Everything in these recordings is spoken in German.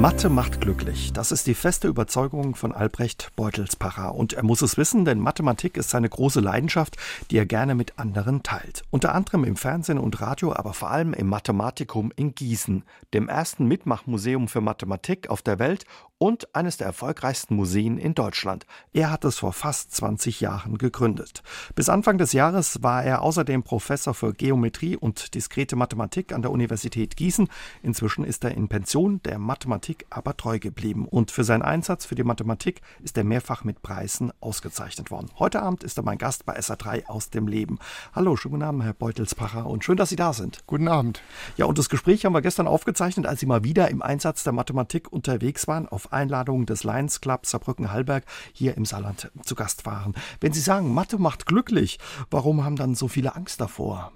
Mathe macht glücklich. Das ist die feste Überzeugung von Albrecht Beutelspacher. Und er muss es wissen, denn Mathematik ist seine große Leidenschaft, die er gerne mit anderen teilt. Unter anderem im Fernsehen und Radio, aber vor allem im Mathematikum in Gießen, dem ersten Mitmachmuseum für Mathematik auf der Welt und eines der erfolgreichsten Museen in Deutschland. Er hat es vor fast 20 Jahren gegründet. Bis Anfang des Jahres war er außerdem Professor für Geometrie und diskrete Mathematik an der Universität Gießen. Inzwischen ist er in Pension, der Mathematik aber treu geblieben. Und für seinen Einsatz für die Mathematik ist er mehrfach mit Preisen ausgezeichnet worden. Heute Abend ist er mein Gast bei SA3 aus dem Leben. Hallo, schönen guten Abend, Herr Beutelspacher, und schön, dass Sie da sind. Guten Abend. Ja, und das Gespräch haben wir gestern aufgezeichnet, als Sie mal wieder im Einsatz der Mathematik unterwegs waren auf Einladung des Lions Club Saarbrücken-Hallberg hier im Saarland zu Gast waren. Wenn Sie sagen, Mathe macht glücklich, warum haben dann so viele Angst davor?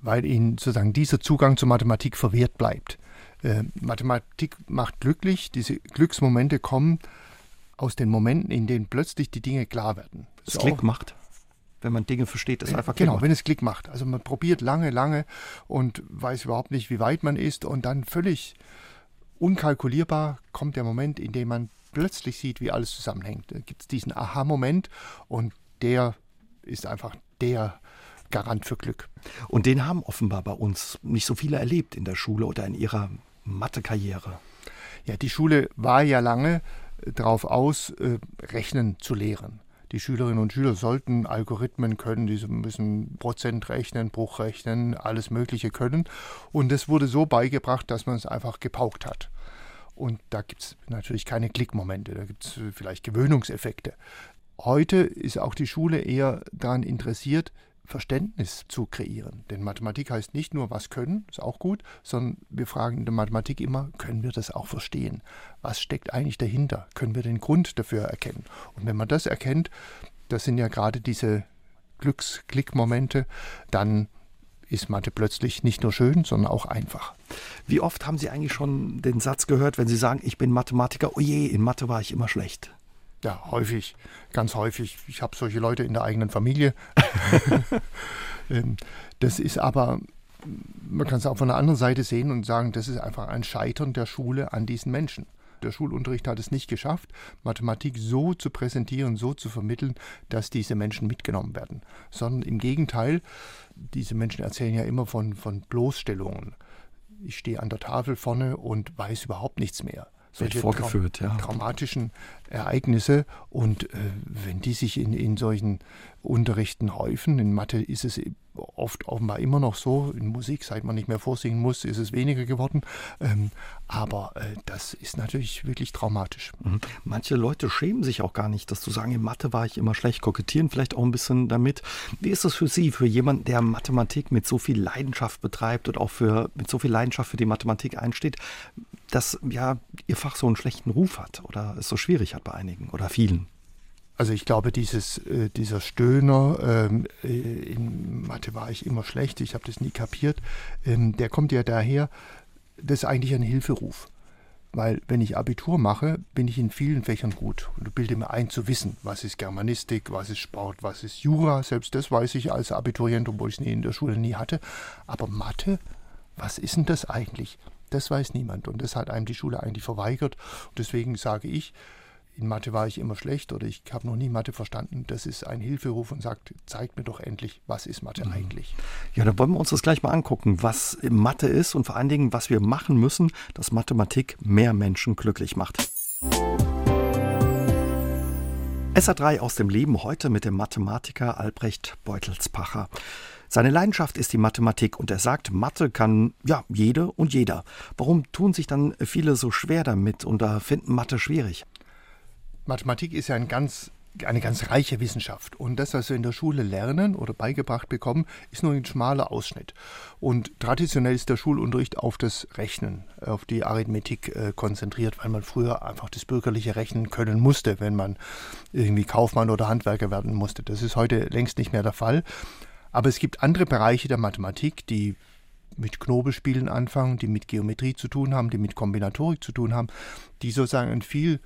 Weil ihnen sozusagen dieser Zugang zur Mathematik verwehrt bleibt. Äh, Mathematik macht glücklich, diese Glücksmomente kommen aus den Momenten, in denen plötzlich die Dinge klar werden. Das Klick macht wenn man Dinge versteht, ist einfach Klick Genau, macht. wenn es Klick macht. Also man probiert lange, lange und weiß überhaupt nicht, wie weit man ist und dann völlig unkalkulierbar kommt der Moment, in dem man plötzlich sieht, wie alles zusammenhängt. Da gibt es diesen Aha-Moment und der ist einfach der Garant für Glück. Und den haben offenbar bei uns nicht so viele erlebt in der Schule oder in ihrer Mathe-Karriere. Ja, die Schule war ja lange darauf aus, äh, Rechnen zu lehren. Die Schülerinnen und Schüler sollten Algorithmen können, die müssen Prozent rechnen, Bruch rechnen, alles Mögliche können. Und es wurde so beigebracht, dass man es einfach gepaukt hat. Und da gibt es natürlich keine Klickmomente, da gibt es äh, vielleicht Gewöhnungseffekte. Heute ist auch die Schule eher daran interessiert, Verständnis zu kreieren. Denn Mathematik heißt nicht nur, was können, ist auch gut, sondern wir fragen in der Mathematik immer, können wir das auch verstehen? Was steckt eigentlich dahinter? Können wir den Grund dafür erkennen? Und wenn man das erkennt, das sind ja gerade diese Glücksklickmomente, dann ist Mathe plötzlich nicht nur schön, sondern auch einfach. Wie oft haben Sie eigentlich schon den Satz gehört, wenn Sie sagen, ich bin Mathematiker, oh je, in Mathe war ich immer schlecht? Ja, häufig, ganz häufig. Ich habe solche Leute in der eigenen Familie. Ähm, das ist aber, man kann es auch von der anderen Seite sehen und sagen, das ist einfach ein Scheitern der Schule an diesen Menschen. Der Schulunterricht hat es nicht geschafft, Mathematik so zu präsentieren, so zu vermitteln, dass diese Menschen mitgenommen werden. Sondern im Gegenteil, diese Menschen erzählen ja immer von, von Bloßstellungen. Ich stehe an der Tafel vorne und weiß überhaupt nichts mehr solche vorgeführt, trau ja. traumatischen Ereignisse. Und äh, wenn die sich in, in solchen Unterrichten häufen, in Mathe ist es oft offenbar immer noch so, in Musik, seit man nicht mehr vorsingen muss, ist es weniger geworden. Ähm, aber äh, das ist natürlich wirklich traumatisch. Mhm. Manche Leute schämen sich auch gar nicht, dass du sagen, in Mathe war ich immer schlecht, kokettieren vielleicht auch ein bisschen damit. Wie ist das für Sie, für jemanden, der Mathematik mit so viel Leidenschaft betreibt und auch für, mit so viel Leidenschaft für die Mathematik einsteht? Dass ja ihr Fach so einen schlechten Ruf hat oder es so schwierig hat bei einigen oder vielen? Also ich glaube, dieses, äh, dieser Stöhner, ähm, äh, in Mathe war ich immer schlecht, ich habe das nie kapiert, ähm, der kommt ja daher, das ist eigentlich ein Hilferuf. Weil wenn ich Abitur mache, bin ich in vielen Fächern gut und bilde mir ein zu wissen, was ist Germanistik, was ist Sport, was ist Jura. Selbst das weiß ich als Abiturient, obwohl ich es in der Schule nie hatte. Aber Mathe, was ist denn das eigentlich? Das weiß niemand und das hat einem die Schule eigentlich verweigert. Und deswegen sage ich, in Mathe war ich immer schlecht oder ich habe noch nie Mathe verstanden. Das ist ein Hilferuf und sagt, zeigt mir doch endlich, was ist Mathe mhm. eigentlich. Ja, dann wollen wir uns das gleich mal angucken, was Mathe ist und vor allen Dingen, was wir machen müssen, dass Mathematik mehr Menschen glücklich macht. SA3 aus dem Leben heute mit dem Mathematiker Albrecht Beutelspacher. Seine Leidenschaft ist die Mathematik und er sagt, Mathe kann ja jede und jeder. Warum tun sich dann viele so schwer damit und da finden Mathe schwierig? Mathematik ist ja ein ganz eine ganz reiche Wissenschaft. Und das, was wir in der Schule lernen oder beigebracht bekommen, ist nur ein schmaler Ausschnitt. Und traditionell ist der Schulunterricht auf das Rechnen, auf die Arithmetik äh, konzentriert, weil man früher einfach das bürgerliche Rechnen können musste, wenn man irgendwie Kaufmann oder Handwerker werden musste. Das ist heute längst nicht mehr der Fall. Aber es gibt andere Bereiche der Mathematik, die mit Knobelspielen anfangen, die mit Geometrie zu tun haben, die mit Kombinatorik zu tun haben, die sozusagen ein viel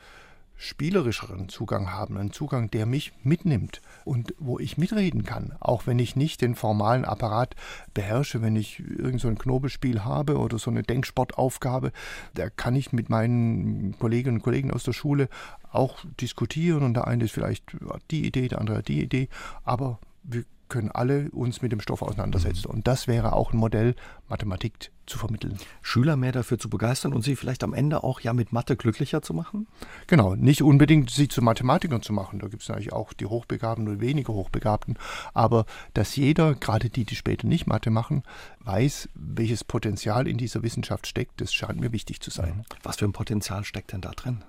spielerischeren Zugang haben, einen Zugang, der mich mitnimmt und wo ich mitreden kann, auch wenn ich nicht den formalen Apparat beherrsche, wenn ich irgend so ein Knobelspiel habe oder so eine Denksportaufgabe, da kann ich mit meinen Kolleginnen und Kollegen aus der Schule auch diskutieren und der eine ist vielleicht die Idee, der andere die Idee, aber wir können alle uns mit dem Stoff auseinandersetzen. Und das wäre auch ein Modell, Mathematik zu vermitteln. Schüler mehr dafür zu begeistern und sie vielleicht am Ende auch ja mit Mathe glücklicher zu machen? Genau, nicht unbedingt sie zu Mathematikern zu machen. Da gibt es natürlich auch die Hochbegabten und weniger Hochbegabten. Aber dass jeder, gerade die, die später nicht Mathe machen, weiß, welches Potenzial in dieser Wissenschaft steckt, das scheint mir wichtig zu sein. Was für ein Potenzial steckt denn da drin?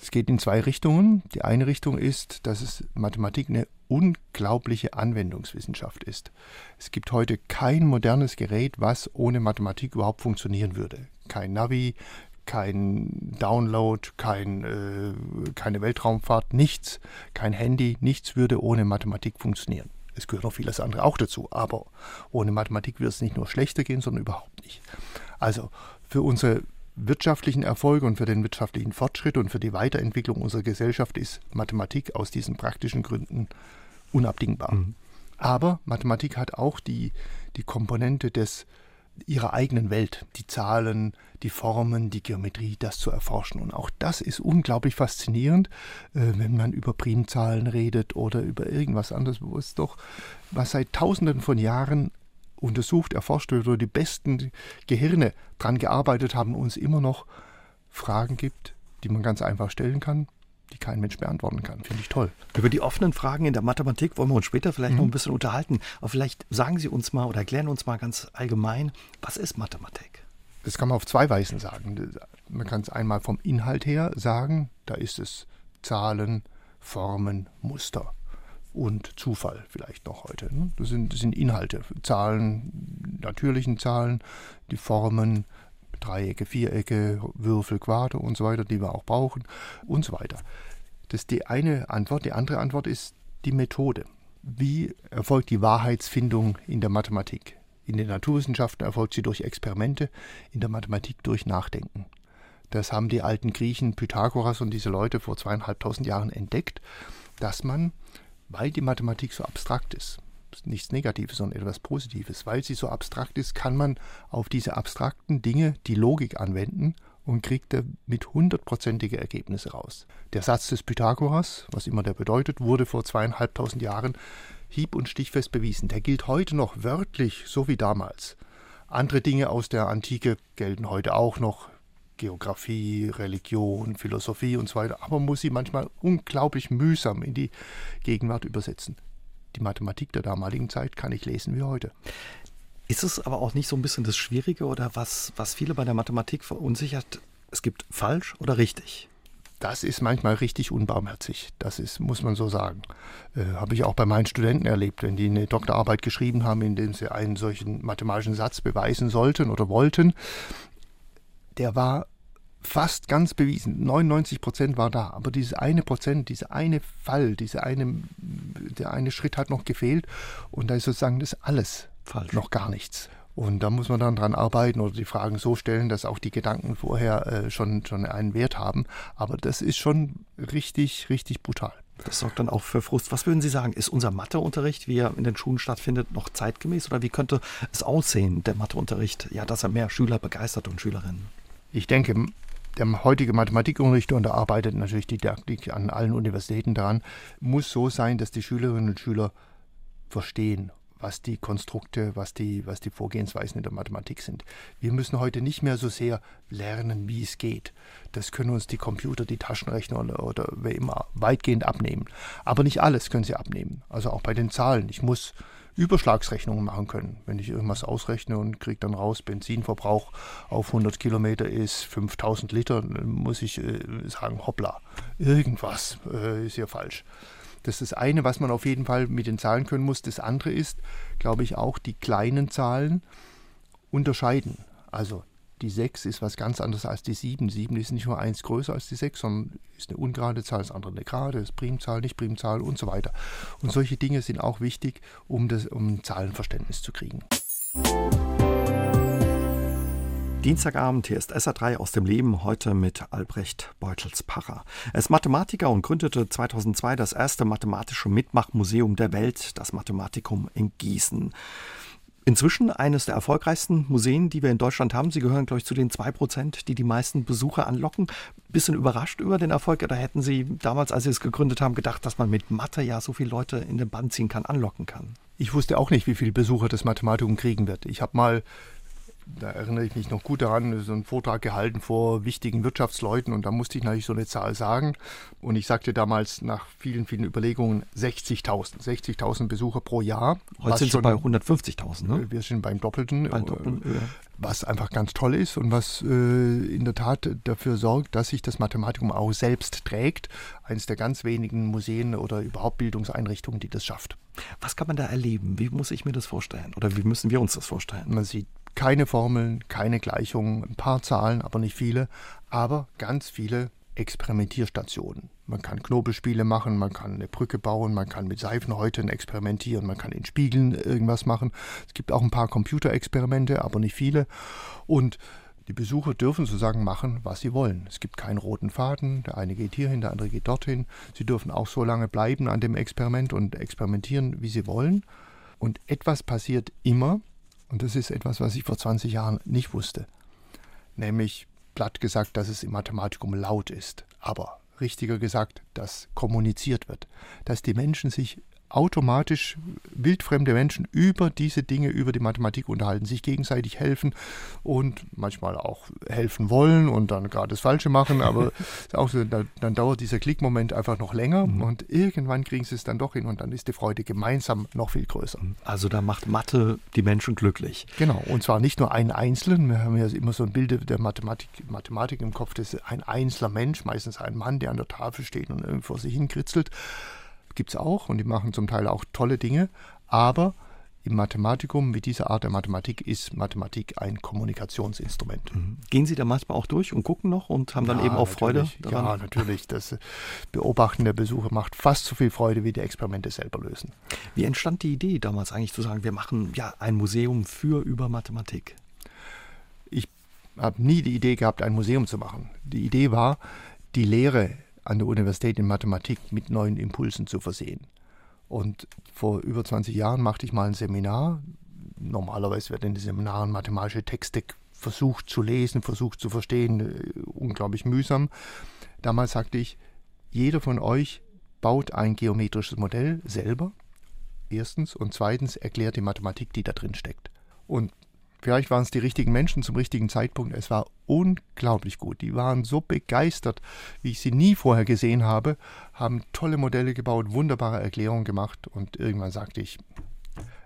Es geht in zwei Richtungen. Die eine Richtung ist, dass es Mathematik eine unglaubliche Anwendungswissenschaft ist. Es gibt heute kein modernes Gerät, was ohne Mathematik überhaupt funktionieren würde. Kein Navi, kein Download, kein, äh, keine Weltraumfahrt, nichts, kein Handy, nichts würde ohne Mathematik funktionieren. Es gehört noch vieles andere auch dazu, aber ohne Mathematik wird es nicht nur schlechter gehen, sondern überhaupt nicht. Also für unsere wirtschaftlichen Erfolg und für den wirtschaftlichen Fortschritt und für die Weiterentwicklung unserer Gesellschaft ist Mathematik aus diesen praktischen Gründen unabdingbar. Mhm. Aber Mathematik hat auch die, die Komponente des ihrer eigenen Welt, die Zahlen, die Formen, die Geometrie, das zu erforschen. Und auch das ist unglaublich faszinierend, äh, wenn man über Primzahlen redet oder über irgendwas anderes, wo es doch, was seit Tausenden von Jahren untersucht, erforscht oder die besten Gehirne daran gearbeitet haben, uns immer noch Fragen gibt, die man ganz einfach stellen kann, die kein Mensch beantworten kann. Finde ich toll. Über die offenen Fragen in der Mathematik wollen wir uns später vielleicht mhm. noch ein bisschen unterhalten. Aber vielleicht sagen Sie uns mal oder erklären uns mal ganz allgemein, was ist Mathematik? Das kann man auf zwei Weisen sagen. Man kann es einmal vom Inhalt her sagen, da ist es Zahlen, Formen, Muster und Zufall vielleicht noch heute. Ne? Das sind, das sind Inhalte, Zahlen, natürlichen Zahlen, die Formen, Dreiecke, Vierecke, Würfel, Quader und so weiter, die wir auch brauchen und so weiter. Das ist die eine Antwort. Die andere Antwort ist die Methode. Wie erfolgt die Wahrheitsfindung in der Mathematik? In den Naturwissenschaften erfolgt sie durch Experimente, in der Mathematik durch Nachdenken. Das haben die alten Griechen Pythagoras und diese Leute vor zweieinhalbtausend Jahren entdeckt, dass man weil die Mathematik so abstrakt ist, nichts Negatives, sondern etwas Positives, weil sie so abstrakt ist, kann man auf diese abstrakten Dinge die Logik anwenden und kriegt damit hundertprozentige Ergebnisse raus. Der Satz des Pythagoras, was immer der bedeutet, wurde vor zweieinhalbtausend Jahren hieb- und stichfest bewiesen. Der gilt heute noch wörtlich, so wie damals. Andere Dinge aus der Antike gelten heute auch noch, Geografie, Religion, Philosophie und so weiter, aber man muss sie manchmal unglaublich mühsam in die Gegenwart übersetzen. Die Mathematik der damaligen Zeit kann ich lesen wie heute. Ist es aber auch nicht so ein bisschen das Schwierige oder was, was viele bei der Mathematik verunsichert? Es gibt falsch oder richtig. Das ist manchmal richtig unbarmherzig. Das ist, muss man so sagen. Äh, Habe ich auch bei meinen Studenten erlebt, wenn die eine Doktorarbeit geschrieben haben, in dem sie einen solchen mathematischen Satz beweisen sollten oder wollten, der war fast ganz bewiesen. 99 Prozent war da, aber dieses eine Prozent, dieser eine Fall, diese eine, der eine Schritt hat noch gefehlt und da ist sozusagen das alles falsch, noch gar nichts. Und da muss man dann dran arbeiten oder die Fragen so stellen, dass auch die Gedanken vorher äh, schon, schon einen Wert haben. Aber das ist schon richtig, richtig brutal. Das sorgt dann auch für Frust. Was würden Sie sagen? Ist unser Matheunterricht, wie er in den Schulen stattfindet, noch zeitgemäß? Oder wie könnte es aussehen, der Matheunterricht, ja, dass er mehr Schüler begeistert und Schülerinnen? Ich denke, der heutige Mathematikunterricht, und da arbeitet natürlich die Didaktik an allen Universitäten daran, muss so sein, dass die Schülerinnen und Schüler verstehen, was die Konstrukte, was die, was die Vorgehensweisen in der Mathematik sind. Wir müssen heute nicht mehr so sehr lernen, wie es geht. Das können uns die Computer, die Taschenrechner oder, oder wer immer weitgehend abnehmen. Aber nicht alles können sie abnehmen. Also auch bei den Zahlen. Ich muss Überschlagsrechnungen machen können. Wenn ich irgendwas ausrechne und kriege dann raus, Benzinverbrauch auf 100 Kilometer ist 5000 Liter, dann muss ich äh, sagen, hoppla, irgendwas äh, ist hier falsch. Das ist das eine, was man auf jeden Fall mit den Zahlen können muss. Das andere ist, glaube ich, auch die kleinen Zahlen unterscheiden. Also die 6 ist was ganz anderes als die 7. 7 ist nicht nur 1 größer als die 6, sondern ist eine ungerade Zahl, das andere eine gerade, ist Primzahl, nicht Primzahl und so weiter. Und solche Dinge sind auch wichtig, um, das, um Zahlenverständnis zu kriegen. Dienstagabend, hier ist SA3 aus dem Leben, heute mit Albrecht Beutelspacher. Er ist Mathematiker und gründete 2002 das erste mathematische Mitmachmuseum der Welt, das Mathematikum in Gießen. Inzwischen eines der erfolgreichsten Museen, die wir in Deutschland haben. Sie gehören, glaube ich, zu den zwei Prozent, die die meisten Besucher anlocken. Bisschen überrascht über den Erfolg oder hätten Sie damals, als Sie es gegründet haben, gedacht, dass man mit Mathe ja so viele Leute in den Band ziehen kann, anlocken kann? Ich wusste auch nicht, wie viele Besucher das Mathematikum kriegen wird. Ich habe mal da erinnere ich mich noch gut daran, so einen Vortrag gehalten vor wichtigen Wirtschaftsleuten und da musste ich natürlich so eine Zahl sagen. Und ich sagte damals nach vielen, vielen Überlegungen 60.000. 60.000 Besucher pro Jahr. Heute sind sie bei 150.000, ne? Wir sind beim Doppelten. Beim Doppelten ja. Was einfach ganz toll ist und was äh, in der Tat dafür sorgt, dass sich das Mathematikum auch selbst trägt. Eines der ganz wenigen Museen oder überhaupt Bildungseinrichtungen, die das schafft. Was kann man da erleben? Wie muss ich mir das vorstellen? Oder wie müssen wir uns das vorstellen? Man sieht keine Formeln, keine Gleichungen, ein paar Zahlen, aber nicht viele, aber ganz viele Experimentierstationen. Man kann Knobelspiele machen, man kann eine Brücke bauen, man kann mit Seifenhäuten experimentieren, man kann in Spiegeln irgendwas machen. Es gibt auch ein paar Computerexperimente, aber nicht viele. Und die Besucher dürfen sozusagen machen, was sie wollen. Es gibt keinen roten Faden, der eine geht hierhin, der andere geht dorthin. Sie dürfen auch so lange bleiben an dem Experiment und experimentieren, wie sie wollen. Und etwas passiert immer, und das ist etwas, was ich vor 20 Jahren nicht wusste. Nämlich platt gesagt, dass es im Mathematikum laut ist. Aber richtiger gesagt, dass kommuniziert wird. Dass die Menschen sich automatisch wildfremde Menschen über diese Dinge, über die Mathematik unterhalten, sich gegenseitig helfen und manchmal auch helfen wollen und dann gerade das Falsche machen, aber auch so, dann, dann, dauert dieser Klickmoment einfach noch länger mhm. und irgendwann kriegen sie es dann doch hin und dann ist die Freude gemeinsam noch viel größer. Also da macht Mathe die Menschen glücklich. Genau, und zwar nicht nur einen Einzelnen, wir haben ja immer so ein Bild der Mathematik, Mathematik im Kopf, das ist ein einzelner Mensch, meistens ein Mann, der an der Tafel steht und irgendwo sich hinkritzelt, gibt es auch und die machen zum Teil auch tolle Dinge, aber im Mathematikum, mit dieser Art der Mathematik, ist Mathematik ein Kommunikationsinstrument. Mhm. Gehen Sie da manchmal auch durch und gucken noch und haben dann ja, eben auch Freude daran? Ja, natürlich. Das Beobachten der Besucher macht fast so viel Freude, wie die Experimente selber lösen. Wie entstand die Idee damals eigentlich zu sagen, wir machen ja ein Museum für über Mathematik? Ich habe nie die Idee gehabt, ein Museum zu machen. Die Idee war, die Lehre an der Universität in Mathematik mit neuen Impulsen zu versehen. Und vor über 20 Jahren machte ich mal ein Seminar. Normalerweise werden in den Seminaren mathematische Texte versucht zu lesen, versucht zu verstehen, äh, unglaublich mühsam. Damals sagte ich, jeder von euch baut ein geometrisches Modell selber, erstens, und zweitens erklärt die Mathematik, die da drin steckt. Und Vielleicht waren es die richtigen Menschen zum richtigen Zeitpunkt. Es war unglaublich gut. Die waren so begeistert, wie ich sie nie vorher gesehen habe, haben tolle Modelle gebaut, wunderbare Erklärungen gemacht und irgendwann sagte ich,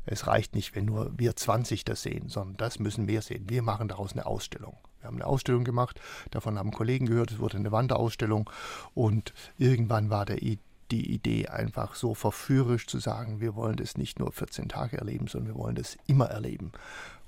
es reicht nicht, wenn nur wir 20 das sehen, sondern das müssen wir sehen. Wir machen daraus eine Ausstellung. Wir haben eine Ausstellung gemacht, davon haben Kollegen gehört, es wurde eine Wanderausstellung und irgendwann war der die Idee einfach so verführerisch zu sagen, wir wollen das nicht nur 14 Tage erleben, sondern wir wollen das immer erleben.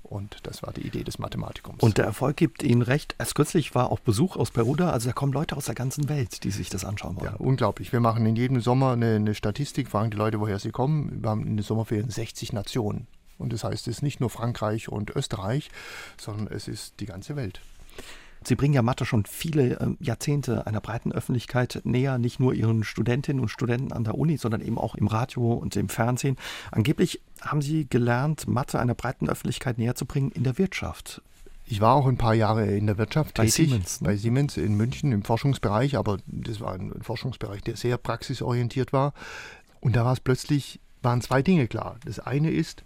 Und das war die Idee des Mathematikums. Und der Erfolg gibt Ihnen recht. Erst kürzlich war auch Besuch aus Peruda. Also da kommen Leute aus der ganzen Welt, die sich das anschauen wollen. Ja, unglaublich. Wir machen in jedem Sommer eine, eine Statistik, fragen die Leute, woher sie kommen. Wir haben in den Sommerferien 60 Nationen. Und das heißt, es ist nicht nur Frankreich und Österreich, sondern es ist die ganze Welt. Sie bringen ja Mathe schon viele äh, Jahrzehnte einer breiten Öffentlichkeit näher, nicht nur Ihren Studentinnen und Studenten an der Uni, sondern eben auch im Radio und im Fernsehen. Angeblich haben Sie gelernt, Mathe einer breiten Öffentlichkeit näher zu bringen in der Wirtschaft. Ich war auch ein paar Jahre in der Wirtschaft bei tätig, Siemens, ne? bei Siemens in München im Forschungsbereich, aber das war ein Forschungsbereich, der sehr praxisorientiert war. Und da war es plötzlich, waren zwei Dinge klar. Das eine ist,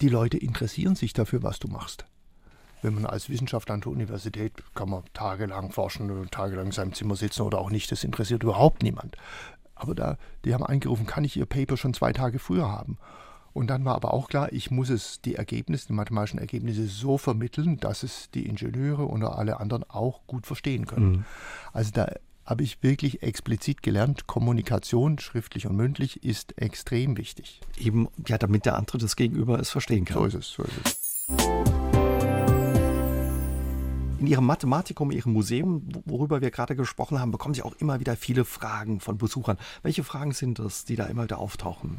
die Leute interessieren sich dafür, was du machst wenn man als Wissenschaftler an der Universität kann man tagelang forschen oder tagelang in seinem Zimmer sitzen oder auch nicht, das interessiert überhaupt niemand. Aber da, die haben angerufen, kann ich Ihr Paper schon zwei Tage früher haben? Und dann war aber auch klar, ich muss es, die Ergebnisse, die mathematischen Ergebnisse so vermitteln, dass es die Ingenieure oder alle anderen auch gut verstehen können. Mhm. Also da habe ich wirklich explizit gelernt, Kommunikation, schriftlich und mündlich, ist extrem wichtig. Eben, ja, damit der andere das Gegenüber es verstehen kann. So ist es, so ist es. In Ihrem Mathematikum, Ihrem Museum, worüber wir gerade gesprochen haben, bekommen Sie auch immer wieder viele Fragen von Besuchern. Welche Fragen sind das, die da immer wieder auftauchen?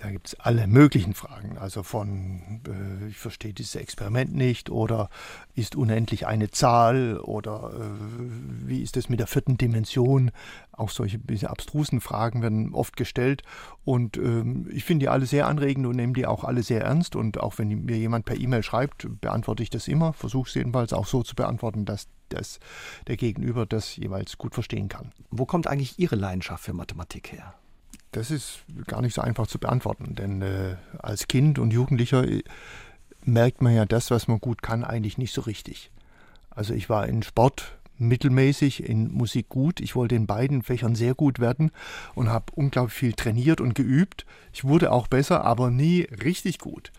Da gibt es alle möglichen Fragen. Also von, äh, ich verstehe dieses Experiment nicht oder ist unendlich eine Zahl oder äh, wie ist es mit der vierten Dimension? Auch solche bisschen abstrusen Fragen werden oft gestellt und ähm, ich finde die alle sehr anregend und nehme die auch alle sehr ernst und auch wenn mir jemand per E-Mail schreibt, beantworte ich das immer, versuche es jedenfalls auch so zu beantworten, dass das der Gegenüber das jeweils gut verstehen kann. Wo kommt eigentlich Ihre Leidenschaft für Mathematik her? Das ist gar nicht so einfach zu beantworten, denn äh, als Kind und Jugendlicher äh, merkt man ja das, was man gut kann, eigentlich nicht so richtig. Also ich war in Sport mittelmäßig, in Musik gut. Ich wollte in beiden Fächern sehr gut werden und habe unglaublich viel trainiert und geübt. Ich wurde auch besser, aber nie richtig gut.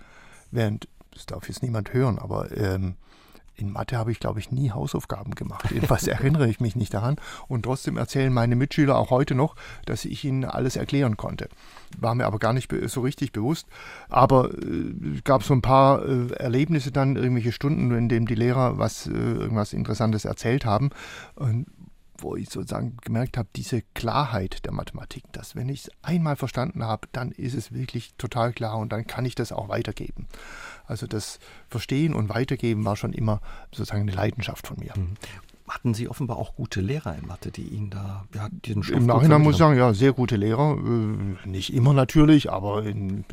Während, das darf jetzt niemand hören, aber ähm, in Mathe habe ich, glaube ich, nie Hausaufgaben gemacht. Jedenfalls erinnere ich mich nicht daran. Und trotzdem erzählen meine Mitschüler auch heute noch, dass ich ihnen alles erklären konnte. War mir aber gar nicht so richtig bewusst. Aber äh, gab so ein paar äh, Erlebnisse dann, irgendwelche Stunden, in denen die Lehrer was, äh, irgendwas Interessantes erzählt haben. Und wo ich sozusagen gemerkt habe, diese Klarheit der Mathematik, dass wenn ich es einmal verstanden habe, dann ist es wirklich total klar und dann kann ich das auch weitergeben. Also das Verstehen und Weitergeben war schon immer sozusagen eine Leidenschaft von mir. Hatten Sie offenbar auch gute Lehrer in Mathe, die Ihnen da ja, diesen Stoff Im Nachhinein muss ich sagen, ja, sehr gute Lehrer. Äh, nicht immer natürlich, aber in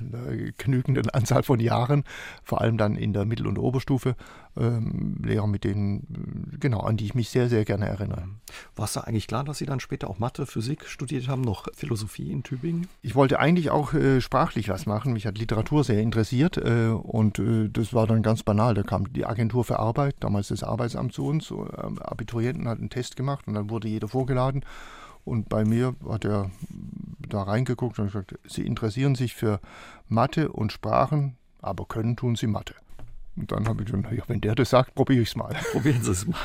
einer genügenden Anzahl von Jahren, vor allem dann in der Mittel- und Oberstufe, ähm, Lehrer, mit denen, genau, an die ich mich sehr, sehr gerne erinnere. War es da eigentlich klar, dass Sie dann später auch Mathe, Physik studiert haben, noch Philosophie in Tübingen? Ich wollte eigentlich auch äh, sprachlich was machen. Mich hat Literatur sehr interessiert äh, und äh, das war dann ganz banal. Da kam die Agentur für Arbeit, damals das Arbeitsamt zu uns Abiturienten hat einen Test gemacht und dann wurde jeder vorgeladen. Und bei mir hat er da reingeguckt und gesagt, Sie interessieren sich für Mathe und Sprachen, aber können tun Sie Mathe. Und dann habe ich gesagt, ja, wenn der das sagt, probiere ich es mal. Probieren Sie es mal.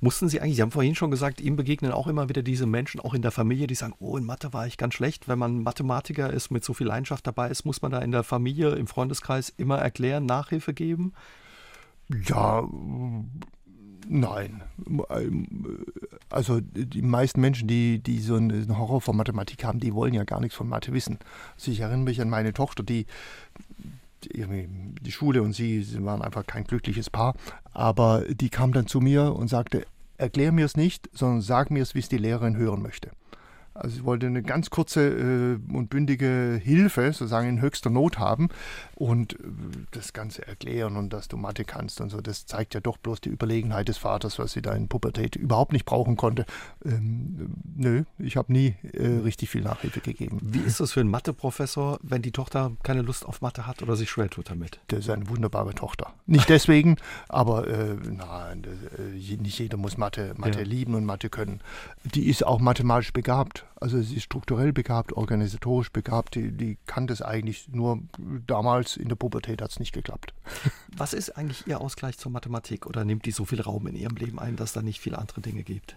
Mussten Sie eigentlich, Sie haben vorhin schon gesagt, ihm begegnen auch immer wieder diese Menschen, auch in der Familie, die sagen, oh, in Mathe war ich ganz schlecht. Wenn man Mathematiker ist, mit so viel Leidenschaft dabei ist, muss man da in der Familie, im Freundeskreis immer erklären, Nachhilfe geben? Ja, Nein. Also die meisten Menschen, die, die so einen Horror vor Mathematik haben, die wollen ja gar nichts von Mathe wissen. Also ich erinnere mich an meine Tochter, die, die, die Schule und sie, sie waren einfach kein glückliches Paar, aber die kam dann zu mir und sagte, erklär mir es nicht, sondern sag mir es, wie es die Lehrerin hören möchte. Also ich wollte eine ganz kurze äh, und bündige Hilfe, sozusagen in höchster Not haben und äh, das Ganze erklären und dass du Mathe kannst und so. Das zeigt ja doch bloß die Überlegenheit des Vaters, was sie da in Pubertät überhaupt nicht brauchen konnte. Ähm, nö, ich habe nie äh, richtig viel Nachhilfe gegeben. Wie ist das für einen Matheprofessor, wenn die Tochter keine Lust auf Mathe hat oder sich schwer tut damit? Das ist eine wunderbare Tochter. Nicht deswegen, aber äh, nein, äh, nicht jeder muss Mathe, Mathe ja. lieben und Mathe können. Die ist auch mathematisch begabt. Also sie ist strukturell begabt, organisatorisch begabt, die, die kann das eigentlich nur damals in der Pubertät hat es nicht geklappt. Was ist eigentlich Ihr Ausgleich zur Mathematik oder nimmt die so viel Raum in Ihrem Leben ein, dass da nicht viele andere Dinge gibt?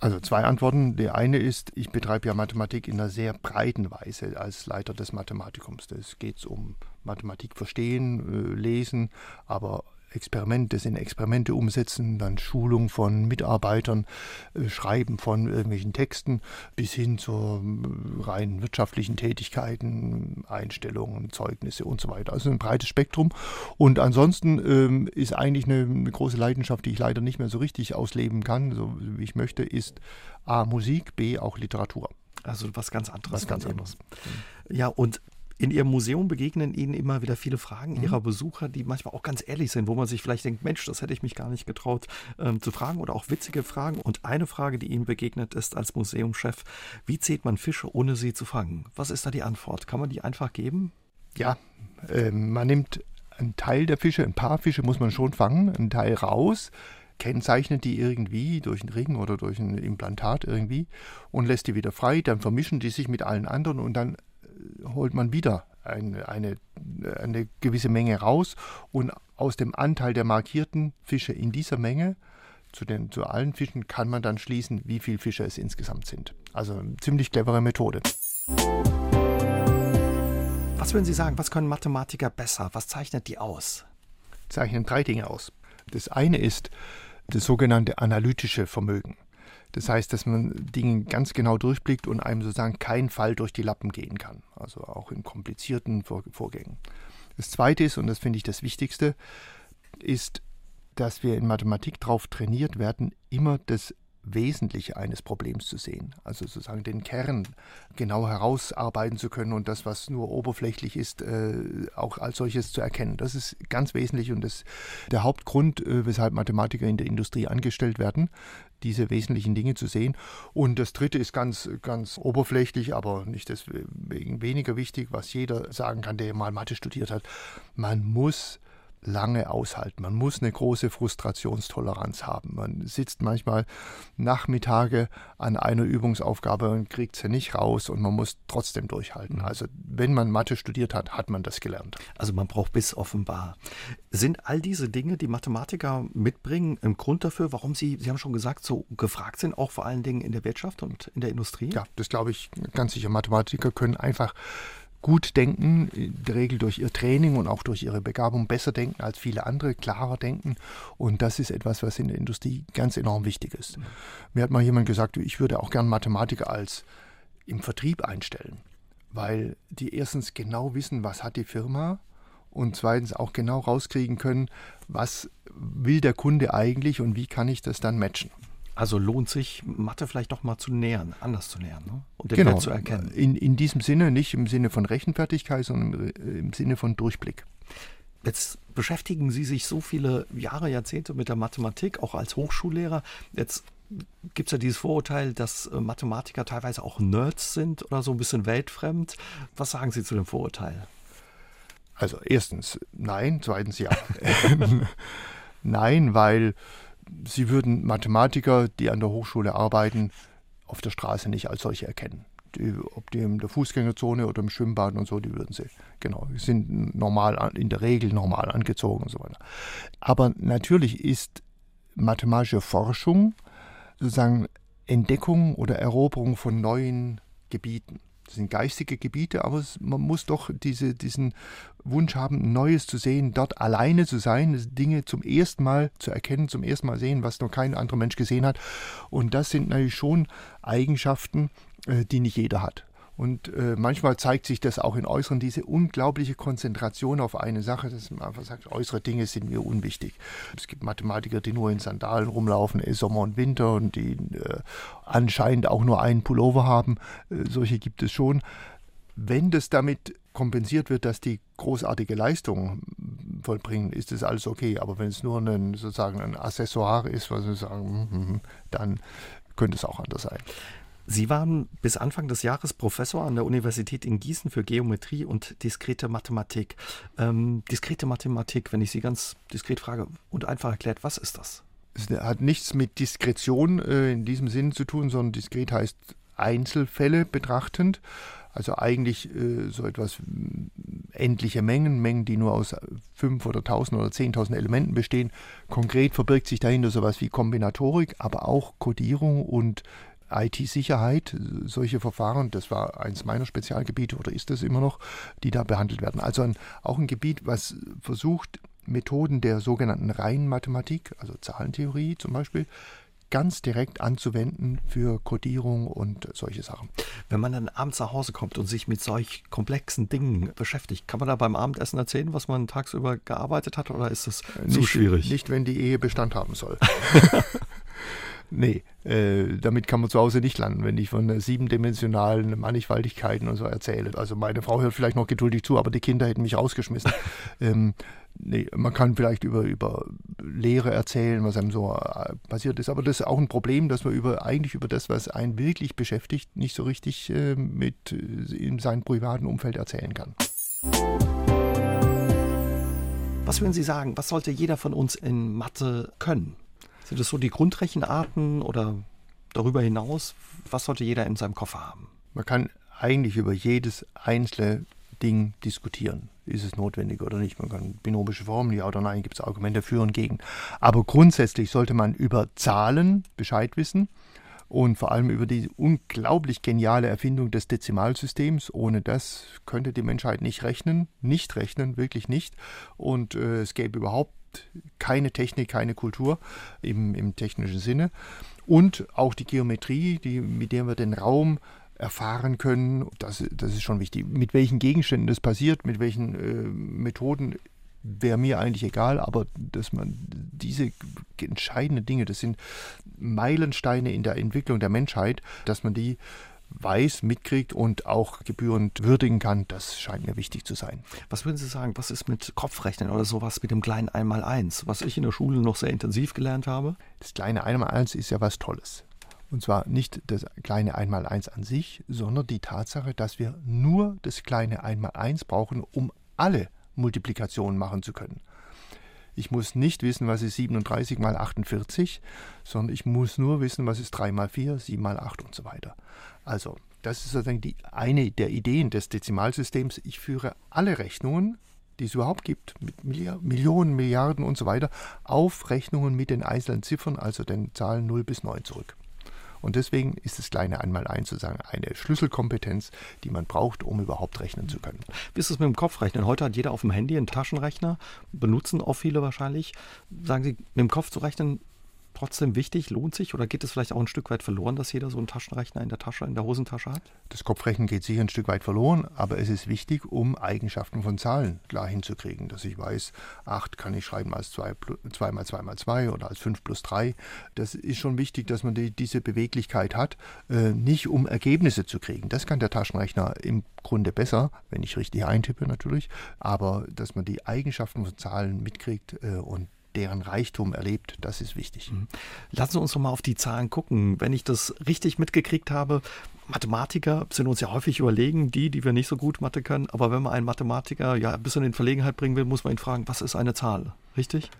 Also zwei Antworten. Die eine ist, ich betreibe ja Mathematik in einer sehr breiten Weise als Leiter des Mathematikums. Es geht um Mathematik verstehen, äh, lesen, aber Experimente sind Experimente umsetzen, dann Schulung von Mitarbeitern, äh, Schreiben von irgendwelchen Texten bis hin zu äh, rein wirtschaftlichen Tätigkeiten, Einstellungen, Zeugnisse und so weiter. Also ein breites Spektrum. Und ansonsten ähm, ist eigentlich eine, eine, große Leidenschaft, die ich leider nicht mehr so richtig ausleben kann, so wie ich möchte, ist A Musik, B auch Literatur. Also was ganz anderes. Was ganz anderes. Ja, und in Ihrem Museum begegnen Ihnen immer wieder viele Fragen mhm. Ihrer Besucher, die manchmal auch ganz ehrlich sind, wo man sich vielleicht denkt, Mensch, das hätte ich mich gar nicht getraut ähm, zu fragen oder auch witzige Fragen. Und eine Frage, die Ihnen begegnet ist als Museumschef, wie zählt man Fische, ohne sie zu fangen? Was ist da die Antwort? Kann man die einfach geben? Ja, äh, man nimmt einen Teil der Fische, ein paar Fische muss man schon fangen, einen Teil raus, kennzeichnet die irgendwie durch einen Ring oder durch ein Implantat irgendwie und lässt die wieder frei, dann vermischen die sich mit allen anderen und dann holt man wieder eine, eine, eine gewisse Menge raus und aus dem Anteil der markierten Fische in dieser Menge zu, den, zu allen Fischen kann man dann schließen, wie viele Fische es insgesamt sind. Also eine ziemlich clevere Methode. Was würden Sie sagen, was können Mathematiker besser? Was zeichnet die aus? Zeichnen drei Dinge aus. Das eine ist das sogenannte analytische Vermögen. Das heißt, dass man Dinge ganz genau durchblickt und einem sozusagen kein Fall durch die Lappen gehen kann. Also auch in komplizierten Vorgängen. Das Zweite ist, und das finde ich das Wichtigste, ist, dass wir in Mathematik darauf trainiert werden, immer das Wesentliche eines Problems zu sehen. Also sozusagen den Kern genau herausarbeiten zu können und das, was nur oberflächlich ist, äh, auch als solches zu erkennen. Das ist ganz wesentlich und das der Hauptgrund, äh, weshalb Mathematiker in der Industrie angestellt werden, diese wesentlichen Dinge zu sehen. Und das dritte ist ganz, ganz oberflächlich, aber nicht deswegen weniger wichtig, was jeder sagen kann, der mal Mathe studiert hat. Man muss lange aushalten. Man muss eine große Frustrationstoleranz haben. Man sitzt manchmal Nachmittage an einer Übungsaufgabe und kriegt sie nicht raus und man muss trotzdem durchhalten. Mhm. Also wenn man Mathe studiert hat, hat man das gelernt. Also man braucht Biss offenbar. Sind all diese Dinge, die Mathematiker mitbringen, ein Grund dafür, warum sie, Sie haben schon gesagt, so gefragt sind, auch vor allen Dingen in der Wirtschaft und in der Industrie? Ja, das glaube ich ganz sicher. Mathematiker können einfach gut denken, in der Regel durch ihr Training und auch durch ihre Begabung besser denken als viele andere, klarer denken. Und das ist etwas, was in der Industrie ganz enorm wichtig ist. Mir hat mal jemand gesagt, ich würde auch gern Mathematiker als im Vertrieb einstellen, weil die erstens genau wissen, was hat die Firma und zweitens auch genau rauskriegen können, was will der Kunde eigentlich und wie kann ich das dann matchen. Also lohnt sich, Mathe vielleicht doch mal zu nähern, anders zu nähern ne? und den genau. Wert zu erkennen. In, in diesem Sinne, nicht im Sinne von Rechenfertigkeit, sondern im Sinne von Durchblick. Jetzt beschäftigen Sie sich so viele Jahre, Jahrzehnte mit der Mathematik, auch als Hochschullehrer. Jetzt gibt es ja dieses Vorurteil, dass äh, Mathematiker teilweise auch Nerds sind oder so ein bisschen weltfremd. Was sagen Sie zu dem Vorurteil? Also erstens nein, zweitens ja. nein, weil Sie würden Mathematiker, die an der Hochschule arbeiten, auf der Straße nicht als solche erkennen. Die, ob die in der Fußgängerzone oder im Schwimmbad und so, die würden sie, genau, sind normal, in der Regel normal angezogen und so weiter. Aber natürlich ist mathematische Forschung sozusagen Entdeckung oder Eroberung von neuen Gebieten. Das sind geistige Gebiete, aber man muss doch diese, diesen Wunsch haben, Neues zu sehen, dort alleine zu sein, Dinge zum ersten Mal zu erkennen, zum ersten Mal sehen, was noch kein anderer Mensch gesehen hat. Und das sind natürlich schon Eigenschaften, äh, die nicht jeder hat. Und äh, manchmal zeigt sich das auch in Äußeren, diese unglaubliche Konzentration auf eine Sache, dass man einfach sagt, äußere Dinge sind mir unwichtig. Es gibt Mathematiker, die nur in Sandalen rumlaufen, eh Sommer und Winter und die äh, anscheinend auch nur einen Pullover haben. Äh, solche gibt es schon. Wenn das damit kompensiert wird, dass die großartige Leistung vollbringen, ist das alles okay. Aber wenn es nur ein, sozusagen ein Accessoire ist, was wir sagen, hm, hm, hm, dann könnte es auch anders sein. Sie waren bis Anfang des Jahres Professor an der Universität in Gießen für Geometrie und diskrete Mathematik. Ähm, diskrete Mathematik, wenn ich Sie ganz diskret frage und einfach erklärt, was ist das? Es hat nichts mit Diskretion äh, in diesem Sinn zu tun, sondern diskret heißt Einzelfälle betrachtend. Also eigentlich äh, so etwas endliche Mengen, Mengen, die nur aus 5 oder 1000 oder 10.000 Elementen bestehen. Konkret verbirgt sich dahinter sowas wie Kombinatorik, aber auch Codierung und IT-Sicherheit, solche Verfahren, das war eines meiner Spezialgebiete oder ist das immer noch, die da behandelt werden. Also ein, auch ein Gebiet, was versucht, Methoden der sogenannten reinen Mathematik, also Zahlentheorie zum Beispiel, ganz direkt anzuwenden für Codierung und solche Sachen. Wenn man dann abends nach Hause kommt und sich mit solch komplexen Dingen beschäftigt, kann man da beim Abendessen erzählen, was man tagsüber gearbeitet hat oder ist das äh, zu schwierig? Nicht, wenn die Ehe Bestand haben soll. Nee, äh, damit kann man zu Hause nicht landen, wenn ich von siebendimensionalen Mannigfaltigkeiten und so erzähle. Also meine Frau hört vielleicht noch geduldig zu, aber die Kinder hätten mich rausgeschmissen. ähm, nee, man kann vielleicht über, über Lehre erzählen, was einem so äh, passiert ist, aber das ist auch ein Problem, dass man über, eigentlich über das, was einen wirklich beschäftigt, nicht so richtig äh, mit äh, in seinem privaten Umfeld erzählen kann. Was würden Sie sagen, was sollte jeder von uns in Mathe können? Sind das so die Grundrechenarten oder darüber hinaus? Was sollte jeder in seinem Koffer haben? Man kann eigentlich über jedes einzelne Ding diskutieren. Ist es notwendig oder nicht? Man kann binomische Formeln, ja oder nein, gibt es Argumente für und gegen. Aber grundsätzlich sollte man über Zahlen Bescheid wissen und vor allem über die unglaublich geniale Erfindung des Dezimalsystems. Ohne das könnte die Menschheit nicht rechnen, nicht rechnen, wirklich nicht. Und äh, es gäbe überhaupt keine Technik, keine Kultur im, im technischen Sinne. Und auch die Geometrie, die, mit der wir den Raum erfahren können, das, das ist schon wichtig. Mit welchen Gegenständen das passiert, mit welchen äh, Methoden, wäre mir eigentlich egal, aber dass man diese entscheidenden Dinge, das sind Meilensteine in der Entwicklung der Menschheit, dass man die weiß, mitkriegt und auch gebührend würdigen kann, das scheint mir wichtig zu sein. Was würden Sie sagen, was ist mit Kopfrechnen oder sowas mit dem kleinen Einmaleins, was ich in der Schule noch sehr intensiv gelernt habe? Das kleine Einmaleins ist ja was Tolles. Und zwar nicht das kleine Einmaleins an sich, sondern die Tatsache, dass wir nur das kleine Einmaleins brauchen, um alle Multiplikationen machen zu können. Ich muss nicht wissen, was ist 37 mal 48, sondern ich muss nur wissen, was ist 3 mal 4, 7 mal 8 und so weiter. Also, das ist sozusagen die eine der Ideen des Dezimalsystems. Ich führe alle Rechnungen, die es überhaupt gibt, mit Millionen, Milliarden und so weiter, auf Rechnungen mit den einzelnen Ziffern, also den Zahlen 0 bis 9 zurück. Und deswegen ist das kleine Einmaleins sozusagen eine Schlüsselkompetenz, die man braucht, um überhaupt rechnen zu können. Wie ist es mit dem Kopfrechnen? Heute hat jeder auf dem Handy einen Taschenrechner, benutzen auch viele wahrscheinlich. Sagen Sie, mit dem Kopf zu rechnen, trotzdem wichtig? Lohnt sich? Oder geht es vielleicht auch ein Stück weit verloren, dass jeder so einen Taschenrechner in der Tasche, in der Hosentasche hat? Das Kopfrechnen geht sicher ein Stück weit verloren, aber es ist wichtig, um Eigenschaften von Zahlen klar hinzukriegen. Dass ich weiß, 8 kann ich schreiben als 2, 2 mal 2 mal 2 oder als 5 plus 3. Das ist schon wichtig, dass man die, diese Beweglichkeit hat, äh, nicht um Ergebnisse zu kriegen. Das kann der Taschenrechner im Grunde besser, wenn ich richtig eintippe natürlich, aber dass man die Eigenschaften von Zahlen mitkriegt äh, und deren Reichtum erlebt, das ist wichtig. Mhm. Lassen Sie uns doch mal auf die Zahlen gucken. Wenn ich das richtig mitgekriegt habe, Mathematiker sind uns ja häufig überlegen, die, die wir nicht so gut Mathe können. Aber wenn man einen Mathematiker ja ein bisschen in Verlegenheit bringen will, muss man ihn fragen, was ist eine Zahl? Richtig?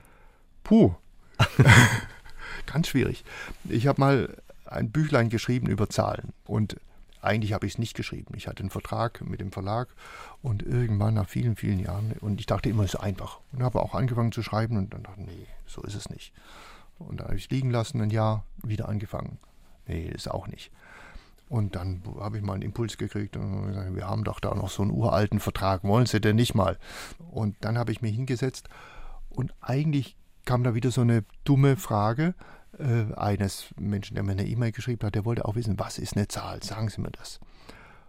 Puh. Ganz schwierig. Ich habe mal ein Büchlein geschrieben über Zahlen und eigentlich habe ich es nicht geschrieben. Ich hatte einen Vertrag mit dem Verlag und irgendwann nach vielen, vielen Jahren, und ich dachte immer, es ist einfach. Und habe auch angefangen zu schreiben und dann dachte ich, nee, so ist es nicht. Und dann habe ich es liegen lassen, ein Jahr wieder angefangen. Nee, ist auch nicht. Und dann habe ich mal einen Impuls gekriegt und gesagt, wir haben doch da noch so einen uralten Vertrag, wollen Sie denn nicht mal? Und dann habe ich mich hingesetzt und eigentlich kam da wieder so eine dumme Frage, äh, eines Menschen, der mir eine E-Mail geschrieben hat, der wollte auch wissen, was ist eine Zahl? Sagen Sie mir das.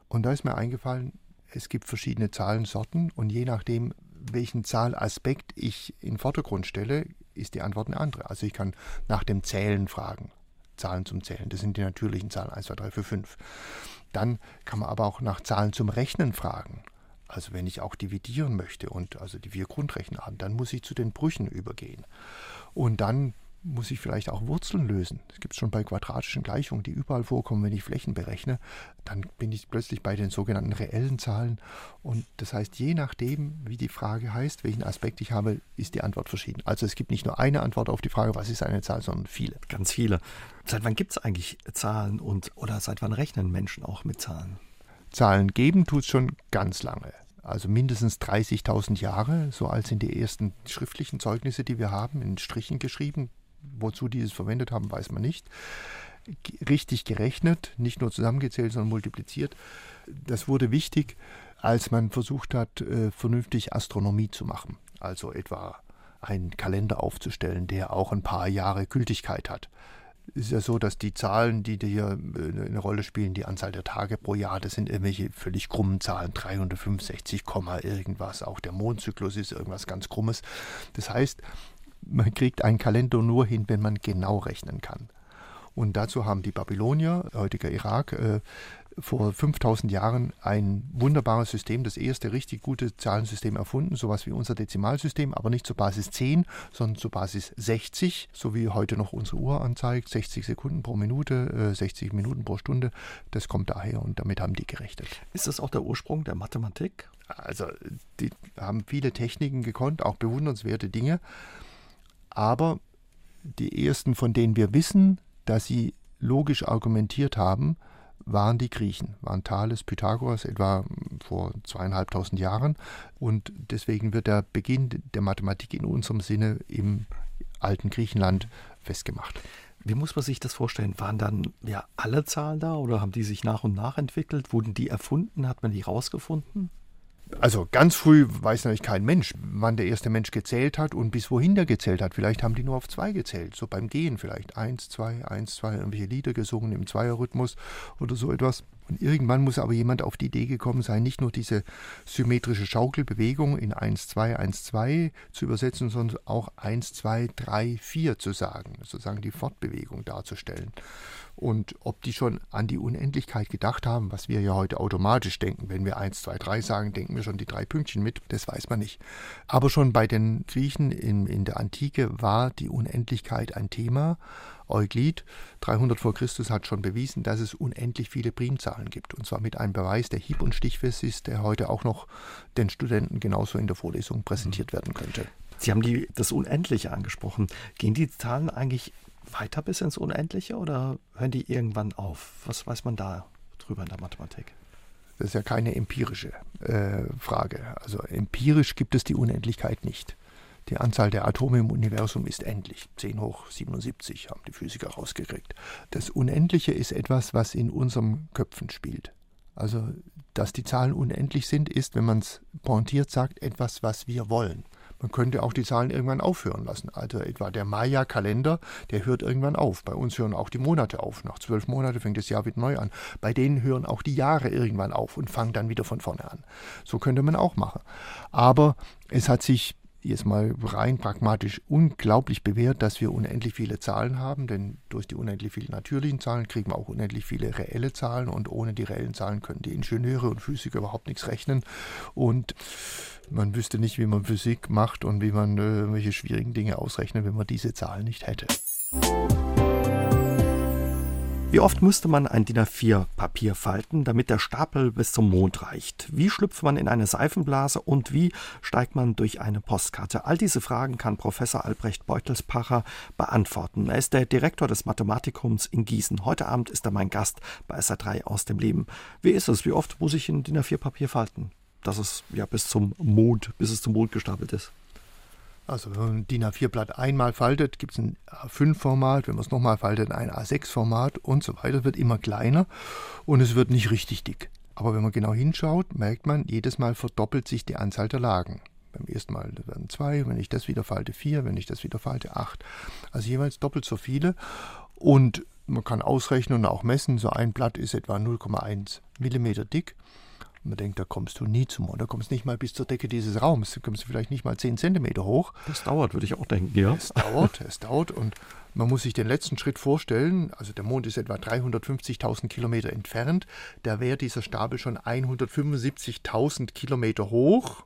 Und da ist mir eingefallen, es gibt verschiedene Zahlensorten und je nachdem, welchen Zahlaspekt ich in den Vordergrund stelle, ist die Antwort eine andere. Also ich kann nach dem Zählen fragen. Zahlen zum Zählen, das sind die natürlichen Zahlen 1, 2, 3, 4, 5. Dann kann man aber auch nach Zahlen zum Rechnen fragen. Also wenn ich auch dividieren möchte und also die vier Grundrechenarten, dann muss ich zu den Brüchen übergehen. Und dann muss ich vielleicht auch Wurzeln lösen. Das gibt es schon bei quadratischen Gleichungen, die überall vorkommen, wenn ich Flächen berechne. Dann bin ich plötzlich bei den sogenannten reellen Zahlen. Und das heißt, je nachdem, wie die Frage heißt, welchen Aspekt ich habe, ist die Antwort verschieden. Also es gibt nicht nur eine Antwort auf die Frage, was ist eine Zahl, sondern viele. Ganz viele. Seit wann gibt es eigentlich Zahlen und oder seit wann rechnen Menschen auch mit Zahlen? Zahlen geben tut es schon ganz lange also mindestens 30.000 Jahre, so alt sind die ersten schriftlichen Zeugnisse, die wir haben, in Strichen geschrieben, Wozu die es verwendet haben, weiß man nicht. Richtig gerechnet, nicht nur zusammengezählt, sondern multipliziert. Das wurde wichtig, als man versucht hat, äh, vernünftig Astronomie zu machen. Also etwa einen Kalender aufzustellen, der auch ein paar Jahre Gültigkeit hat. Es ist ja so, dass die Zahlen, die hier äh, eine Rolle spielen, die Anzahl der Tage pro Jahr, das sind irgendwelche völlig krummen Zahlen, 365, irgendwas. Auch der Mondzyklus ist irgendwas ganz Krummes. Das heißt, man kriegt einen Kalender nur hin, wenn man genau rechnen kann. Und dazu haben die Babylonier, heutiger Irak, äh, vor 5000 Jahren ein wunderbares System, das erste richtig gute Zahlensystem erfunden, sowas wie unser Dezimalsystem, aber nicht zur Basis 10, sondern zur Basis 60, so wie heute noch unsere Uhr anzeigt, 60 Sekunden pro Minute, äh, 60 Minuten pro Stunde. Das kommt daher und damit haben die gerechnet. Ist das auch der Ursprung der Mathematik? Also, die haben viele Techniken gekonnt, auch bewundernswerte Dinge. Aber die ersten, von denen wir wissen, dass sie logisch argumentiert haben, waren die Griechen, waren Thales, Pythagoras etwa vor zweieinhalbtausend Jahren. Und deswegen wird der Beginn der Mathematik in unserem Sinne im alten Griechenland festgemacht. Wie muss man sich das vorstellen? Waren dann ja alle Zahlen da oder haben die sich nach und nach entwickelt? Wurden die erfunden? Hat man die rausgefunden? Also ganz früh weiß natürlich kein Mensch, wann der erste Mensch gezählt hat und bis wohin der gezählt hat. Vielleicht haben die nur auf zwei gezählt, so beim Gehen vielleicht. Eins, zwei, eins, zwei, irgendwelche Lieder gesungen im Zweierrhythmus oder so etwas. Und irgendwann muss aber jemand auf die Idee gekommen sein, nicht nur diese symmetrische Schaukelbewegung in 1, 2, 1, 2 zu übersetzen, sondern auch 1, 2, 3, 4 zu sagen, sozusagen die Fortbewegung darzustellen. Und ob die schon an die Unendlichkeit gedacht haben, was wir ja heute automatisch denken, wenn wir 1, 2, 3 sagen, denken wir schon die drei Pünktchen mit, das weiß man nicht. Aber schon bei den Griechen in, in der Antike war die Unendlichkeit ein Thema. Euklid, 300 vor Christus, hat schon bewiesen, dass es unendlich viele Primzahlen gibt. Und zwar mit einem Beweis, der hieb- und stichfest ist, der heute auch noch den Studenten genauso in der Vorlesung präsentiert werden könnte. Sie haben die, das Unendliche angesprochen. Gehen die Zahlen eigentlich weiter bis ins Unendliche oder hören die irgendwann auf? Was weiß man da drüber in der Mathematik? Das ist ja keine empirische äh, Frage. Also empirisch gibt es die Unendlichkeit nicht. Die Anzahl der Atome im Universum ist endlich. 10 hoch 77 haben die Physiker rausgekriegt. Das Unendliche ist etwas, was in unseren Köpfen spielt. Also, dass die Zahlen unendlich sind, ist, wenn man es pointiert sagt, etwas, was wir wollen. Man könnte auch die Zahlen irgendwann aufhören lassen. Also etwa der Maya-Kalender, der hört irgendwann auf. Bei uns hören auch die Monate auf. Nach zwölf Monaten fängt das Jahr wieder neu an. Bei denen hören auch die Jahre irgendwann auf und fangen dann wieder von vorne an. So könnte man auch machen. Aber es hat sich jetzt mal rein pragmatisch unglaublich bewährt, dass wir unendlich viele Zahlen haben, denn durch die unendlich vielen natürlichen Zahlen kriegen wir auch unendlich viele reelle Zahlen und ohne die reellen Zahlen können die Ingenieure und Physiker überhaupt nichts rechnen und man wüsste nicht, wie man Physik macht und wie man äh, irgendwelche schwierigen Dinge ausrechnet, wenn man diese Zahlen nicht hätte. Wie oft müsste man ein DIN A4-Papier falten, damit der Stapel bis zum Mond reicht? Wie schlüpft man in eine Seifenblase und wie steigt man durch eine Postkarte? All diese Fragen kann Professor Albrecht Beutelspacher beantworten. Er ist der Direktor des Mathematikums in Gießen. Heute Abend ist er mein Gast bei SA3 aus dem Leben. Wie ist es? Wie oft muss ich ein DIN A4-Papier falten? Dass es ja bis zum Mond, bis es zum Mond gestapelt ist. Also wenn man ein DIN A4-Blatt einmal faltet, gibt es ein A5-Format, wenn man es nochmal faltet, ein A6-Format und so weiter, wird immer kleiner und es wird nicht richtig dick. Aber wenn man genau hinschaut, merkt man, jedes Mal verdoppelt sich die Anzahl der Lagen. Beim ersten Mal werden zwei, wenn ich das wieder falte, vier, wenn ich das wieder falte, acht. Also jeweils doppelt so viele. Und man kann ausrechnen und auch messen, so ein Blatt ist etwa 0,1 Millimeter dick. Man denkt, da kommst du nie zum Mond. Da kommst du nicht mal bis zur Decke dieses Raums. Da kommst du vielleicht nicht mal 10 Zentimeter hoch. Das dauert, würde ich auch denken, ja. Es dauert, es dauert. Und man muss sich den letzten Schritt vorstellen. Also der Mond ist etwa 350.000 Kilometer entfernt. Da wäre dieser Stapel schon 175.000 Kilometer hoch.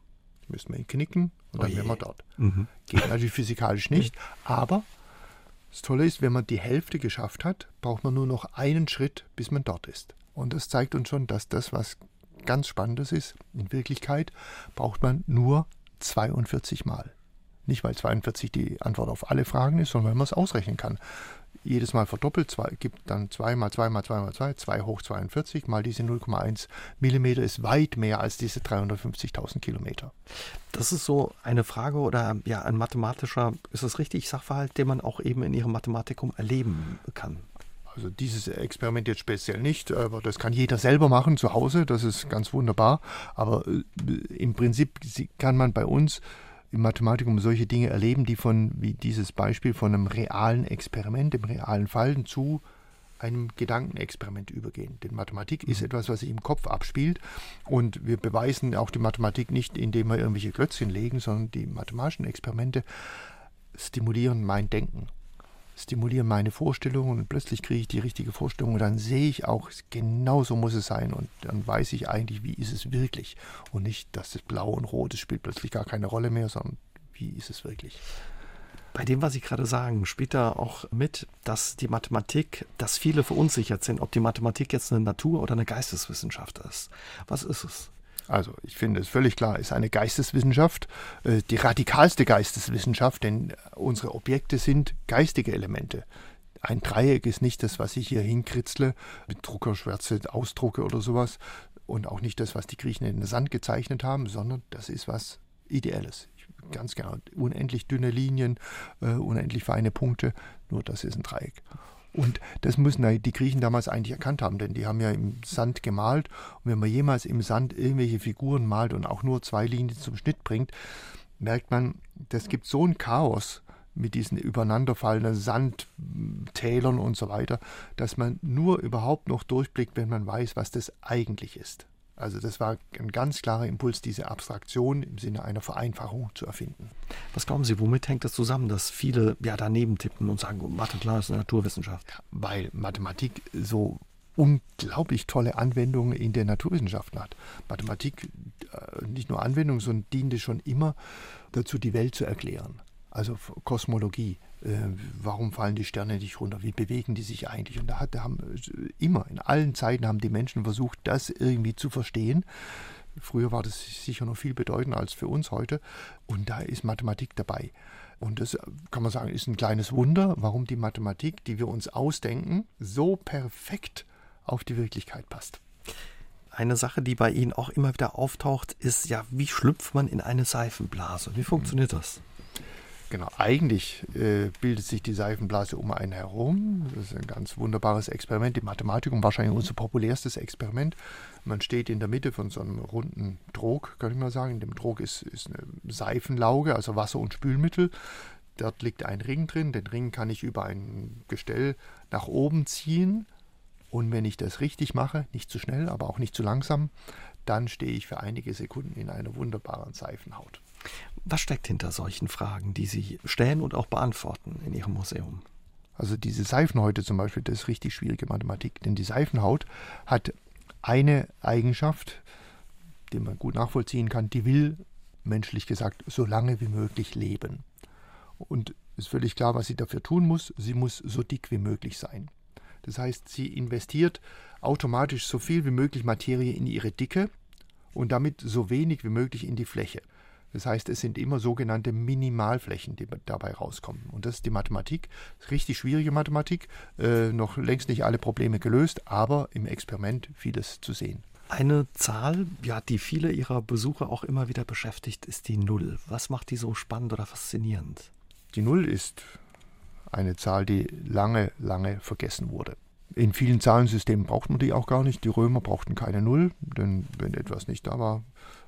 Müssen wir ihn knicken und dann wären wir dort. Mhm. Geht natürlich physikalisch nicht. Aber das Tolle ist, wenn man die Hälfte geschafft hat, braucht man nur noch einen Schritt, bis man dort ist. Und das zeigt uns schon, dass das, was ganz Spannendes ist, in Wirklichkeit braucht man nur 42 Mal. Nicht, weil 42 die Antwort auf alle Fragen ist, sondern weil man es ausrechnen kann. Jedes Mal verdoppelt, zwei, gibt dann 2 mal 2 mal 2 mal 2, 2 hoch 42 mal diese 0,1 Millimeter ist weit mehr als diese 350.000 Kilometer. Das ist so eine Frage oder ja, ein mathematischer, ist es richtig, Sachverhalt, den man auch eben in Ihrem Mathematikum erleben kann. Also dieses Experiment jetzt speziell nicht, aber das kann jeder selber machen zu Hause, das ist ganz wunderbar. Aber äh, im Prinzip kann man bei uns im Mathematikum solche Dinge erleben, die von, wie dieses Beispiel, von einem realen Experiment, dem realen Fallen zu einem Gedankenexperiment übergehen. Denn Mathematik ist mhm. etwas, was sich im Kopf abspielt und wir beweisen auch die Mathematik nicht, indem wir irgendwelche Klötzchen legen, sondern die mathematischen Experimente stimulieren mein Denken stimulieren meine Vorstellungen und plötzlich kriege ich die richtige Vorstellung und dann sehe ich auch, genau so muss es sein und dann weiß ich eigentlich, wie ist es wirklich und nicht, dass das Blau und Rot, das spielt plötzlich gar keine Rolle mehr, sondern wie ist es wirklich. Bei dem, was Sie gerade sagen, spielt da auch mit, dass die Mathematik, dass viele verunsichert sind, ob die Mathematik jetzt eine Natur- oder eine Geisteswissenschaft ist. Was ist es? Also ich finde es völlig klar, ist eine Geisteswissenschaft, äh, die radikalste Geisteswissenschaft, denn unsere Objekte sind geistige Elemente. Ein Dreieck ist nicht das, was ich hier hinkritzle, mit Druckerschwärze ausdrucke oder sowas, und auch nicht das, was die Griechen in den Sand gezeichnet haben, sondern das ist was Ideelles. Ganz genau, unendlich dünne Linien, äh, unendlich feine Punkte, nur das ist ein Dreieck. Und das müssen die Griechen damals eigentlich erkannt haben, denn die haben ja im Sand gemalt. Und wenn man jemals im Sand irgendwelche Figuren malt und auch nur zwei Linien zum Schnitt bringt, merkt man, das gibt so ein Chaos mit diesen übereinanderfallenden Sandtälern und so weiter, dass man nur überhaupt noch durchblickt, wenn man weiß, was das eigentlich ist. Also das war ein ganz klarer Impuls, diese Abstraktion im Sinne einer Vereinfachung zu erfinden. Was glauben Sie, womit hängt das zusammen, dass viele ja daneben tippen und sagen, Mathe klar ist eine Naturwissenschaft? Ja, weil Mathematik so unglaublich tolle Anwendungen in der Naturwissenschaften hat. Mathematik, äh, nicht nur Anwendung, sondern diente schon immer dazu, die Welt zu erklären. Also Kosmologie, warum fallen die Sterne nicht runter, wie bewegen die sich eigentlich? Und da hat, haben äh, immer, in allen Zeiten haben die Menschen versucht, das irgendwie zu verstehen. Früher war das sicher noch viel bedeutender als für uns heute. Und da ist Mathematik dabei. Und das kann man sagen, ist ein kleines Wunder, warum die Mathematik, die wir uns ausdenken, so perfekt auf die Wirklichkeit passt. Eine Sache, die bei Ihnen auch immer wieder auftaucht, ist ja, wie schlüpft man in eine Seifenblase? Wie funktioniert das? Genau, eigentlich äh, bildet sich die Seifenblase um einen herum. Das ist ein ganz wunderbares Experiment im Mathematik und wahrscheinlich unser populärstes Experiment. Man steht in der Mitte von so einem runden Trog, kann ich mal sagen. In dem Trog ist, ist eine Seifenlauge, also Wasser und Spülmittel. Dort liegt ein Ring drin. Den Ring kann ich über ein Gestell nach oben ziehen. Und wenn ich das richtig mache, nicht zu schnell, aber auch nicht zu langsam, dann stehe ich für einige Sekunden in einer wunderbaren Seifenhaut. Was steckt hinter solchen Fragen, die Sie stellen und auch beantworten in Ihrem Museum? Also diese Seifenhäute zum Beispiel, das ist richtig schwierige Mathematik, denn die Seifenhaut hat eine Eigenschaft, die man gut nachvollziehen kann, die will, menschlich gesagt, so lange wie möglich leben. Und es ist völlig klar, was sie dafür tun muss. Sie muss so dick wie möglich sein. Das heißt, sie investiert automatisch so viel wie möglich Materie in ihre Dicke und damit so wenig wie möglich in die Fläche. Das heißt, es sind immer sogenannte Minimalflächen, die dabei rauskommen. Und das ist die Mathematik, richtig schwierige Mathematik, äh, noch längst nicht alle Probleme gelöst, aber im Experiment vieles zu sehen. Eine Zahl, ja, die viele Ihrer Besucher auch immer wieder beschäftigt, ist die Null. Was macht die so spannend oder faszinierend? Die Null ist eine Zahl, die lange, lange vergessen wurde. In vielen Zahlensystemen braucht man die auch gar nicht. Die Römer brauchten keine Null, denn wenn etwas nicht da war,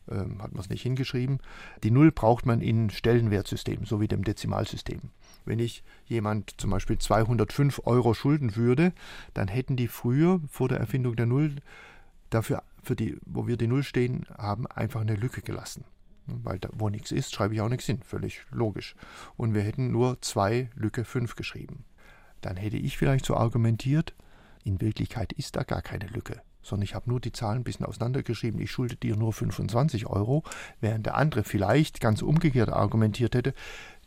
ähm, hat man es nicht hingeschrieben. Die Null braucht man in Stellenwertsystemen, so wie dem Dezimalsystem. Wenn ich jemand zum Beispiel 205 Euro schulden würde, dann hätten die früher, vor der Erfindung der Null, dafür, für die, wo wir die Null stehen haben, einfach eine Lücke gelassen. Weil da, wo nichts ist, schreibe ich auch nichts hin. Völlig logisch. Und wir hätten nur 2 Lücke 5 geschrieben. Dann hätte ich vielleicht so argumentiert, in Wirklichkeit ist da gar keine Lücke sondern ich habe nur die Zahlen ein bisschen auseinandergeschrieben, ich schulde dir nur 25 Euro, während der andere vielleicht ganz umgekehrt argumentiert hätte,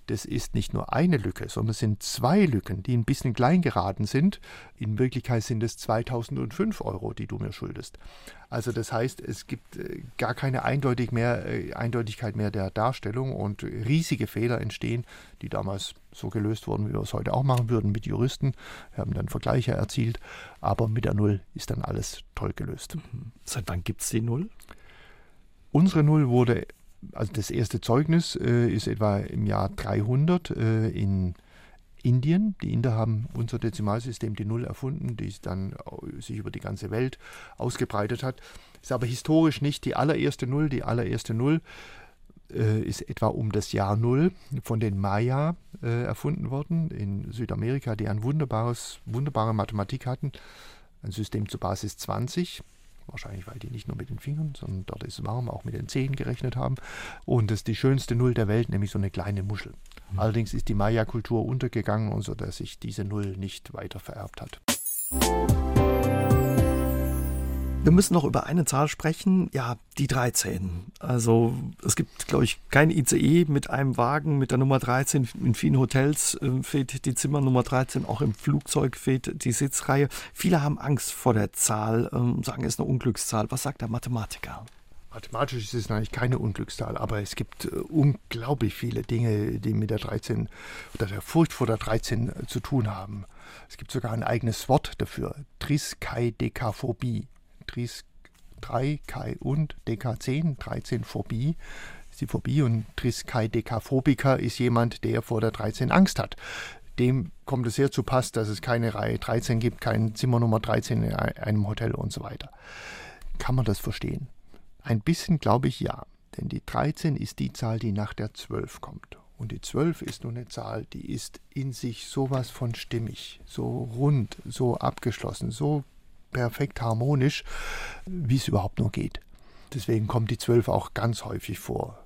das ist nicht nur eine Lücke, sondern es sind zwei Lücken, die ein bisschen klein geraten sind. In Wirklichkeit sind es 2005 Euro, die du mir schuldest. Also das heißt, es gibt äh, gar keine Eindeutig mehr, äh, Eindeutigkeit mehr der Darstellung und riesige Fehler entstehen, die damals so gelöst wurden, wie wir es heute auch machen würden mit Juristen. Wir haben dann Vergleiche erzielt, aber mit der Null ist dann alles toll gelöst. Mhm. Seit wann gibt es die Null? Unsere Null wurde also das erste Zeugnis äh, ist etwa im Jahr 300 äh, in Indien. Die Inder haben unser Dezimalsystem, die Null, erfunden, die dann sich über die ganze Welt ausgebreitet hat. Ist aber historisch nicht die allererste Null. Die allererste Null äh, ist etwa um das Jahr Null von den Maya äh, erfunden worden in Südamerika, die ein wunderbares, wunderbare Mathematik hatten. Ein System zur Basis 20 Wahrscheinlich, weil die nicht nur mit den Fingern, sondern dort ist es warm, auch mit den Zehen gerechnet haben. Und das ist die schönste Null der Welt, nämlich so eine kleine Muschel. Mhm. Allerdings ist die Maya-Kultur untergegangen, und so dass sich diese Null nicht weiter vererbt hat. Wir müssen noch über eine Zahl sprechen, ja, die 13. Also es gibt, glaube ich, kein ICE mit einem Wagen mit der Nummer 13. In vielen Hotels äh, fehlt die Zimmer Nummer 13, auch im Flugzeug fehlt die Sitzreihe. Viele haben Angst vor der Zahl, ähm, sagen, es ist eine Unglückszahl. Was sagt der Mathematiker? Mathematisch ist es eigentlich keine Unglückszahl, aber es gibt äh, unglaublich viele Dinge, die mit der 13 oder der Furcht vor der 13 äh, zu tun haben. Es gibt sogar ein eigenes Wort dafür, Triskaidekaphobie. Tris 3, Kai und DK10, 13 Phobie ist die Phobie und Triskaidekaphobiker ist jemand, der vor der 13 Angst hat. dem kommt es sehr zu Pass, dass es keine Reihe 13 gibt, kein Zimmer Nummer 13 in einem Hotel und so weiter. Kann man das verstehen? Ein bisschen glaube ich ja, denn die 13 ist die Zahl, die nach der 12 kommt. Und die 12 ist nur eine Zahl, die ist in sich sowas von stimmig, so rund, so abgeschlossen, so perfekt harmonisch, wie es überhaupt nur geht. Deswegen kommt die 12 auch ganz häufig vor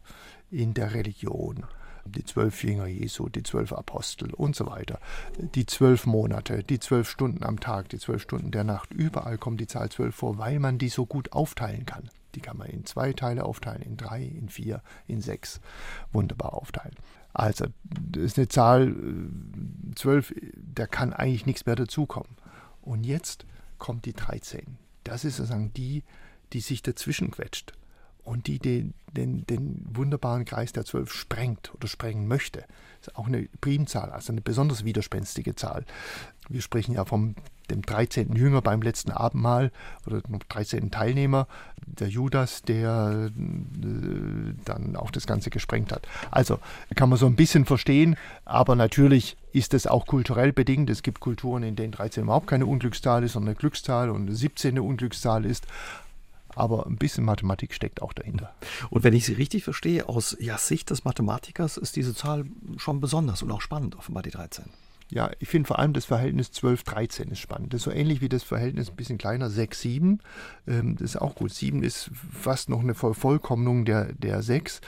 in der Religion. Die zwölf Jünger Jesu, die zwölf Apostel und so weiter. Die zwölf Monate, die zwölf Stunden am Tag, die zwölf Stunden der Nacht. Überall kommt die Zahl zwölf vor, weil man die so gut aufteilen kann. Die kann man in zwei Teile aufteilen, in drei, in vier, in sechs. Wunderbar aufteilen. Also, das ist eine Zahl, äh, zwölf, da kann eigentlich nichts mehr dazukommen. Und jetzt kommt die 13. Das ist sozusagen die, die sich dazwischen quetscht und die den, den, den wunderbaren Kreis der Zwölf sprengt oder sprengen möchte. Das ist auch eine Primzahl, also eine besonders widerspenstige Zahl. Wir sprechen ja vom dem 13. Jünger beim letzten Abendmahl oder dem 13. Teilnehmer, der Judas, der äh, dann auch das Ganze gesprengt hat. Also kann man so ein bisschen verstehen, aber natürlich ist es auch kulturell bedingt. Es gibt Kulturen, in denen 13 überhaupt keine Unglückszahl ist, sondern eine Glückszahl und 17 eine Unglückszahl ist aber ein bisschen Mathematik steckt auch dahinter. Und wenn ich Sie richtig verstehe, aus ja, Sicht des Mathematikers ist diese Zahl schon besonders und auch spannend, offenbar die 13. Ja, ich finde vor allem das Verhältnis 12-13 ist spannend. Das ist so ähnlich wie das Verhältnis ein bisschen kleiner 6-7. Ähm, das ist auch gut. 7 ist fast noch eine Vervollkommnung der, der 6.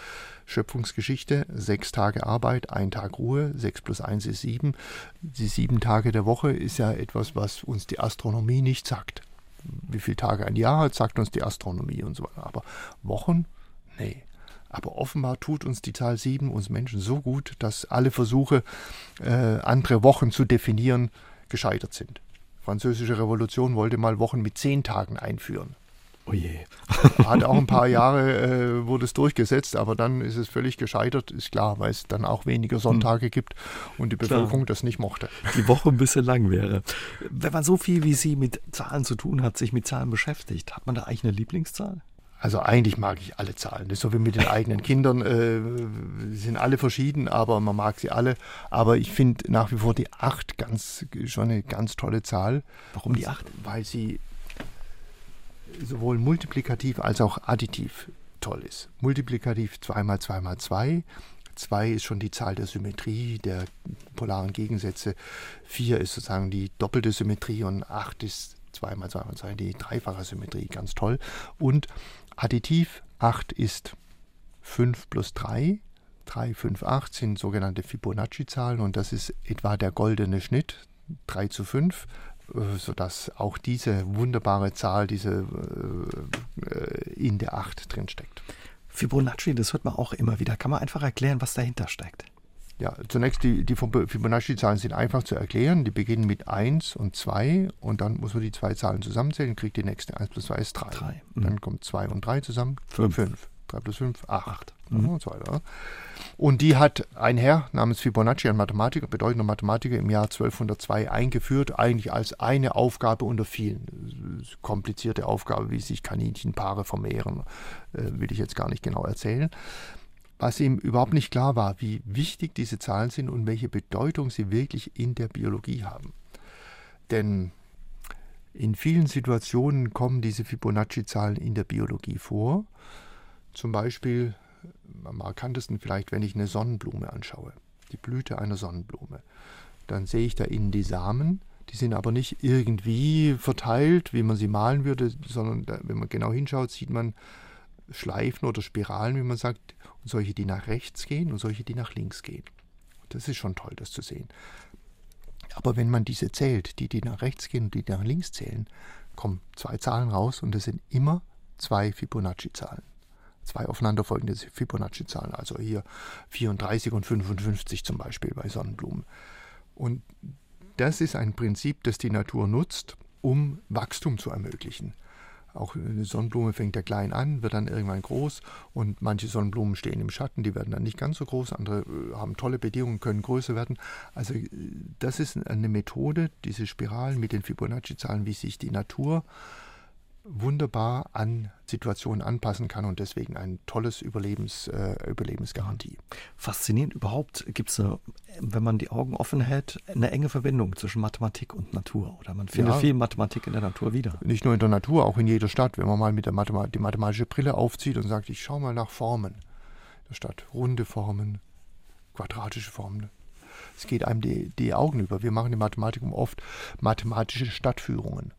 Schöpfungsgeschichte, sechs Tage Arbeit, ein Tag Ruhe, 6 plus 1 ist 7. Die sieben Tage der Woche ist ja etwas, was uns die Astronomie nicht sagt wie viele Tage ein Jahr hat, sagt uns die Astronomie und so weiter. Aber Wochen? Nee. Aber offenbar tut uns die Zahl 7 uns Menschen so gut, dass alle Versuche, äh, andere Wochen zu definieren, gescheitert sind. Französische Revolution wollte mal Wochen mit zehn Tagen einführen. Oh je. Hat auch ein paar Jahre äh, wurde es durchgesetzt, aber dann ist es völlig gescheitert, ist klar, weil es dann auch weniger Sonntage hm. gibt und die Bevölkerung klar. das nicht mochte. Die Woche ein bisschen lang wäre. Wenn man so viel wie Sie mit Zahlen zu tun hat, sich mit Zahlen beschäftigt, hat man da eigentlich eine Lieblingszahl? Also eigentlich mag ich alle Zahlen. Das ist so wie mit den eigenen Kindern. Äh, sind alle verschieden, aber man mag sie alle. Aber ich finde nach wie vor die 8 ganz, schon eine ganz tolle Zahl. Warum die 8? Weil sie sowohl multiplikativ als auch additiv toll ist. Multiplikativ 2 mal 2 mal 2. 2 ist schon die Zahl der Symmetrie, der polaren Gegensätze. 4 ist sozusagen die doppelte Symmetrie und 8 ist 2 mal 2 mal 2 die dreifache Symmetrie. Ganz toll. Und additiv 8 ist 5 plus 3. 3, 5, 8 sind sogenannte Fibonacci-Zahlen und das ist etwa der goldene Schnitt, 3 zu 5. Äh, sodass auch diese wunderbare Zahl, diese äh, in der 8 drinsteckt. Fibonacci, das hört man auch immer wieder. Kann man einfach erklären, was dahinter steckt? Ja, zunächst die, die Fibonacci-Zahlen sind einfach zu erklären. Die beginnen mit 1 und 2 und dann muss man die zwei Zahlen zusammenzählen, kriegt die nächste 1 plus 2 ist 3. 3. Mhm. Dann kommt 2 und 3 zusammen, 5. 3 plus 5, 8. Mhm. Und so weiter. Und die hat ein Herr namens Fibonacci, ein Mathematiker, bedeutender Mathematiker, im Jahr 1202 eingeführt, eigentlich als eine Aufgabe unter vielen. Komplizierte Aufgabe, wie sich Kaninchenpaare vermehren, äh, will ich jetzt gar nicht genau erzählen. Was ihm überhaupt nicht klar war, wie wichtig diese Zahlen sind und welche Bedeutung sie wirklich in der Biologie haben. Denn in vielen Situationen kommen diese Fibonacci-Zahlen in der Biologie vor. Zum Beispiel am markantesten vielleicht, wenn ich eine Sonnenblume anschaue, die Blüte einer Sonnenblume. Dann sehe ich da innen die Samen, die sind aber nicht irgendwie verteilt, wie man sie malen würde, sondern da, wenn man genau hinschaut, sieht man Schleifen oder Spiralen, wie man sagt, und solche, die nach rechts gehen und solche, die nach links gehen. Das ist schon toll, das zu sehen. Aber wenn man diese zählt, die, die nach rechts gehen und die nach links zählen, kommen zwei Zahlen raus und das sind immer zwei Fibonacci-Zahlen zwei aufeinanderfolgende Fibonacci-Zahlen, also hier 34 und 55 zum Beispiel bei Sonnenblumen. Und das ist ein Prinzip, das die Natur nutzt, um Wachstum zu ermöglichen. Auch eine Sonnenblume fängt ja klein an, wird dann irgendwann groß und manche Sonnenblumen stehen im Schatten, die werden dann nicht ganz so groß, andere äh, haben tolle Bedingungen, können größer werden. Also äh, das ist eine Methode, diese Spiralen mit den Fibonacci-Zahlen, wie sich die Natur wunderbar an Situationen anpassen kann und deswegen ein tolles Überlebens, äh, Überlebensgarantie. Faszinierend überhaupt gibt es, wenn man die Augen offen hält, eine enge Verbindung zwischen Mathematik und Natur. Oder man findet ja, viel Mathematik in der Natur wieder. Nicht nur in der Natur, auch in jeder Stadt. Wenn man mal mit der Mathema die mathematische Brille aufzieht und sagt, ich schaue mal nach Formen der Stadt. Runde Formen, quadratische Formen. Es geht einem die, die Augen über. Wir machen in Mathematik oft mathematische Stadtführungen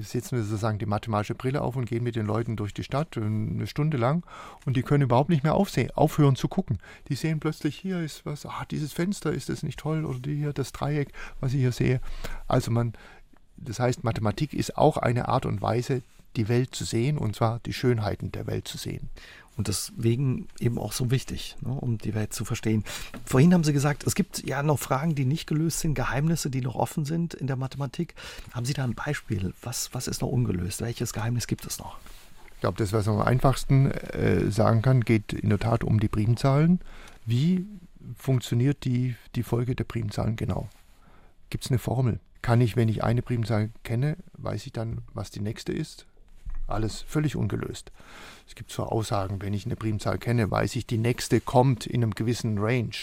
setzen wir sozusagen die mathematische Brille auf und gehen mit den Leuten durch die Stadt eine Stunde lang und die können überhaupt nicht mehr aufsehen, aufhören zu gucken. Die sehen plötzlich, hier ist was, ah, dieses Fenster, ist das nicht toll? Oder hier das Dreieck, was ich hier sehe. Also man, das heißt, Mathematik ist auch eine Art und Weise, die Welt zu sehen und zwar die Schönheiten der Welt zu sehen. Und deswegen eben auch so wichtig, ne, um die Welt zu verstehen. Vorhin haben Sie gesagt, es gibt ja noch Fragen, die nicht gelöst sind, Geheimnisse, die noch offen sind in der Mathematik. Haben Sie da ein Beispiel? Was, was ist noch ungelöst? Welches Geheimnis gibt es noch? Ich glaube, das, was man am einfachsten äh, sagen kann, geht in der Tat um die Primzahlen. Wie funktioniert die, die Folge der Primzahlen genau? Gibt es eine Formel? Kann ich, wenn ich eine Primzahl kenne, weiß ich dann, was die nächste ist? Alles völlig ungelöst. Es gibt zwar Aussagen, wenn ich eine Primzahl kenne, weiß ich, die nächste kommt in einem gewissen Range.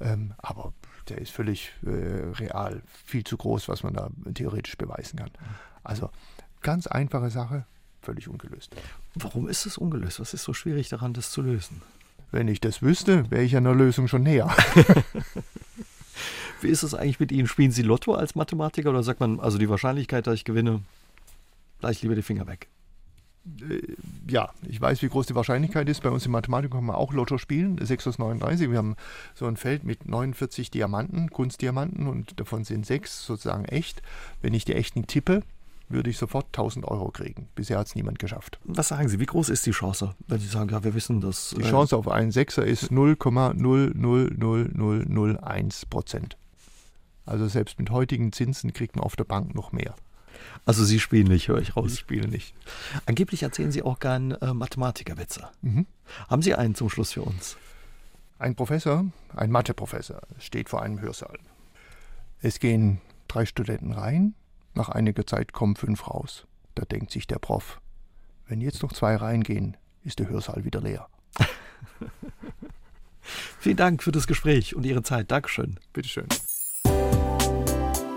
Ähm, aber der ist völlig äh, real, viel zu groß, was man da theoretisch beweisen kann. Also ganz einfache Sache, völlig ungelöst. Warum ist es ungelöst? Was ist so schwierig daran, das zu lösen? Wenn ich das wüsste, wäre ich an der Lösung schon näher. Wie ist es eigentlich mit Ihnen? Spielen Sie Lotto als Mathematiker oder sagt man, also die Wahrscheinlichkeit, dass ich gewinne, gleich lieber die Finger weg. Äh, ja, ich weiß, wie groß die Wahrscheinlichkeit ist. Bei uns in Mathematik können wir auch Lotto spielen, 6 aus 39. Wir haben so ein Feld mit 49 Diamanten, Kunstdiamanten und davon sind sechs sozusagen echt. Wenn ich die echten tippe, würde ich sofort 1000 Euro kriegen. Bisher hat es niemand geschafft. Was sagen Sie, wie groß ist die Chance, wenn Sie sagen, ja, wir wissen das? Die äh, Chance auf einen Sechser ist 0,00001 Prozent. Also selbst mit heutigen Zinsen kriegt man auf der Bank noch mehr. Also Sie spielen nicht, höre ich raus. Ich spiele nicht. Angeblich erzählen Sie auch gern äh, Mathematikerwitze. Mhm. Haben Sie einen zum Schluss für uns? Ein Professor, ein Matheprofessor, steht vor einem Hörsaal. Es gehen drei Studenten rein, nach einiger Zeit kommen fünf raus. Da denkt sich der Prof, wenn jetzt noch zwei reingehen, ist der Hörsaal wieder leer. Vielen Dank für das Gespräch und Ihre Zeit. Dankeschön. Bitteschön.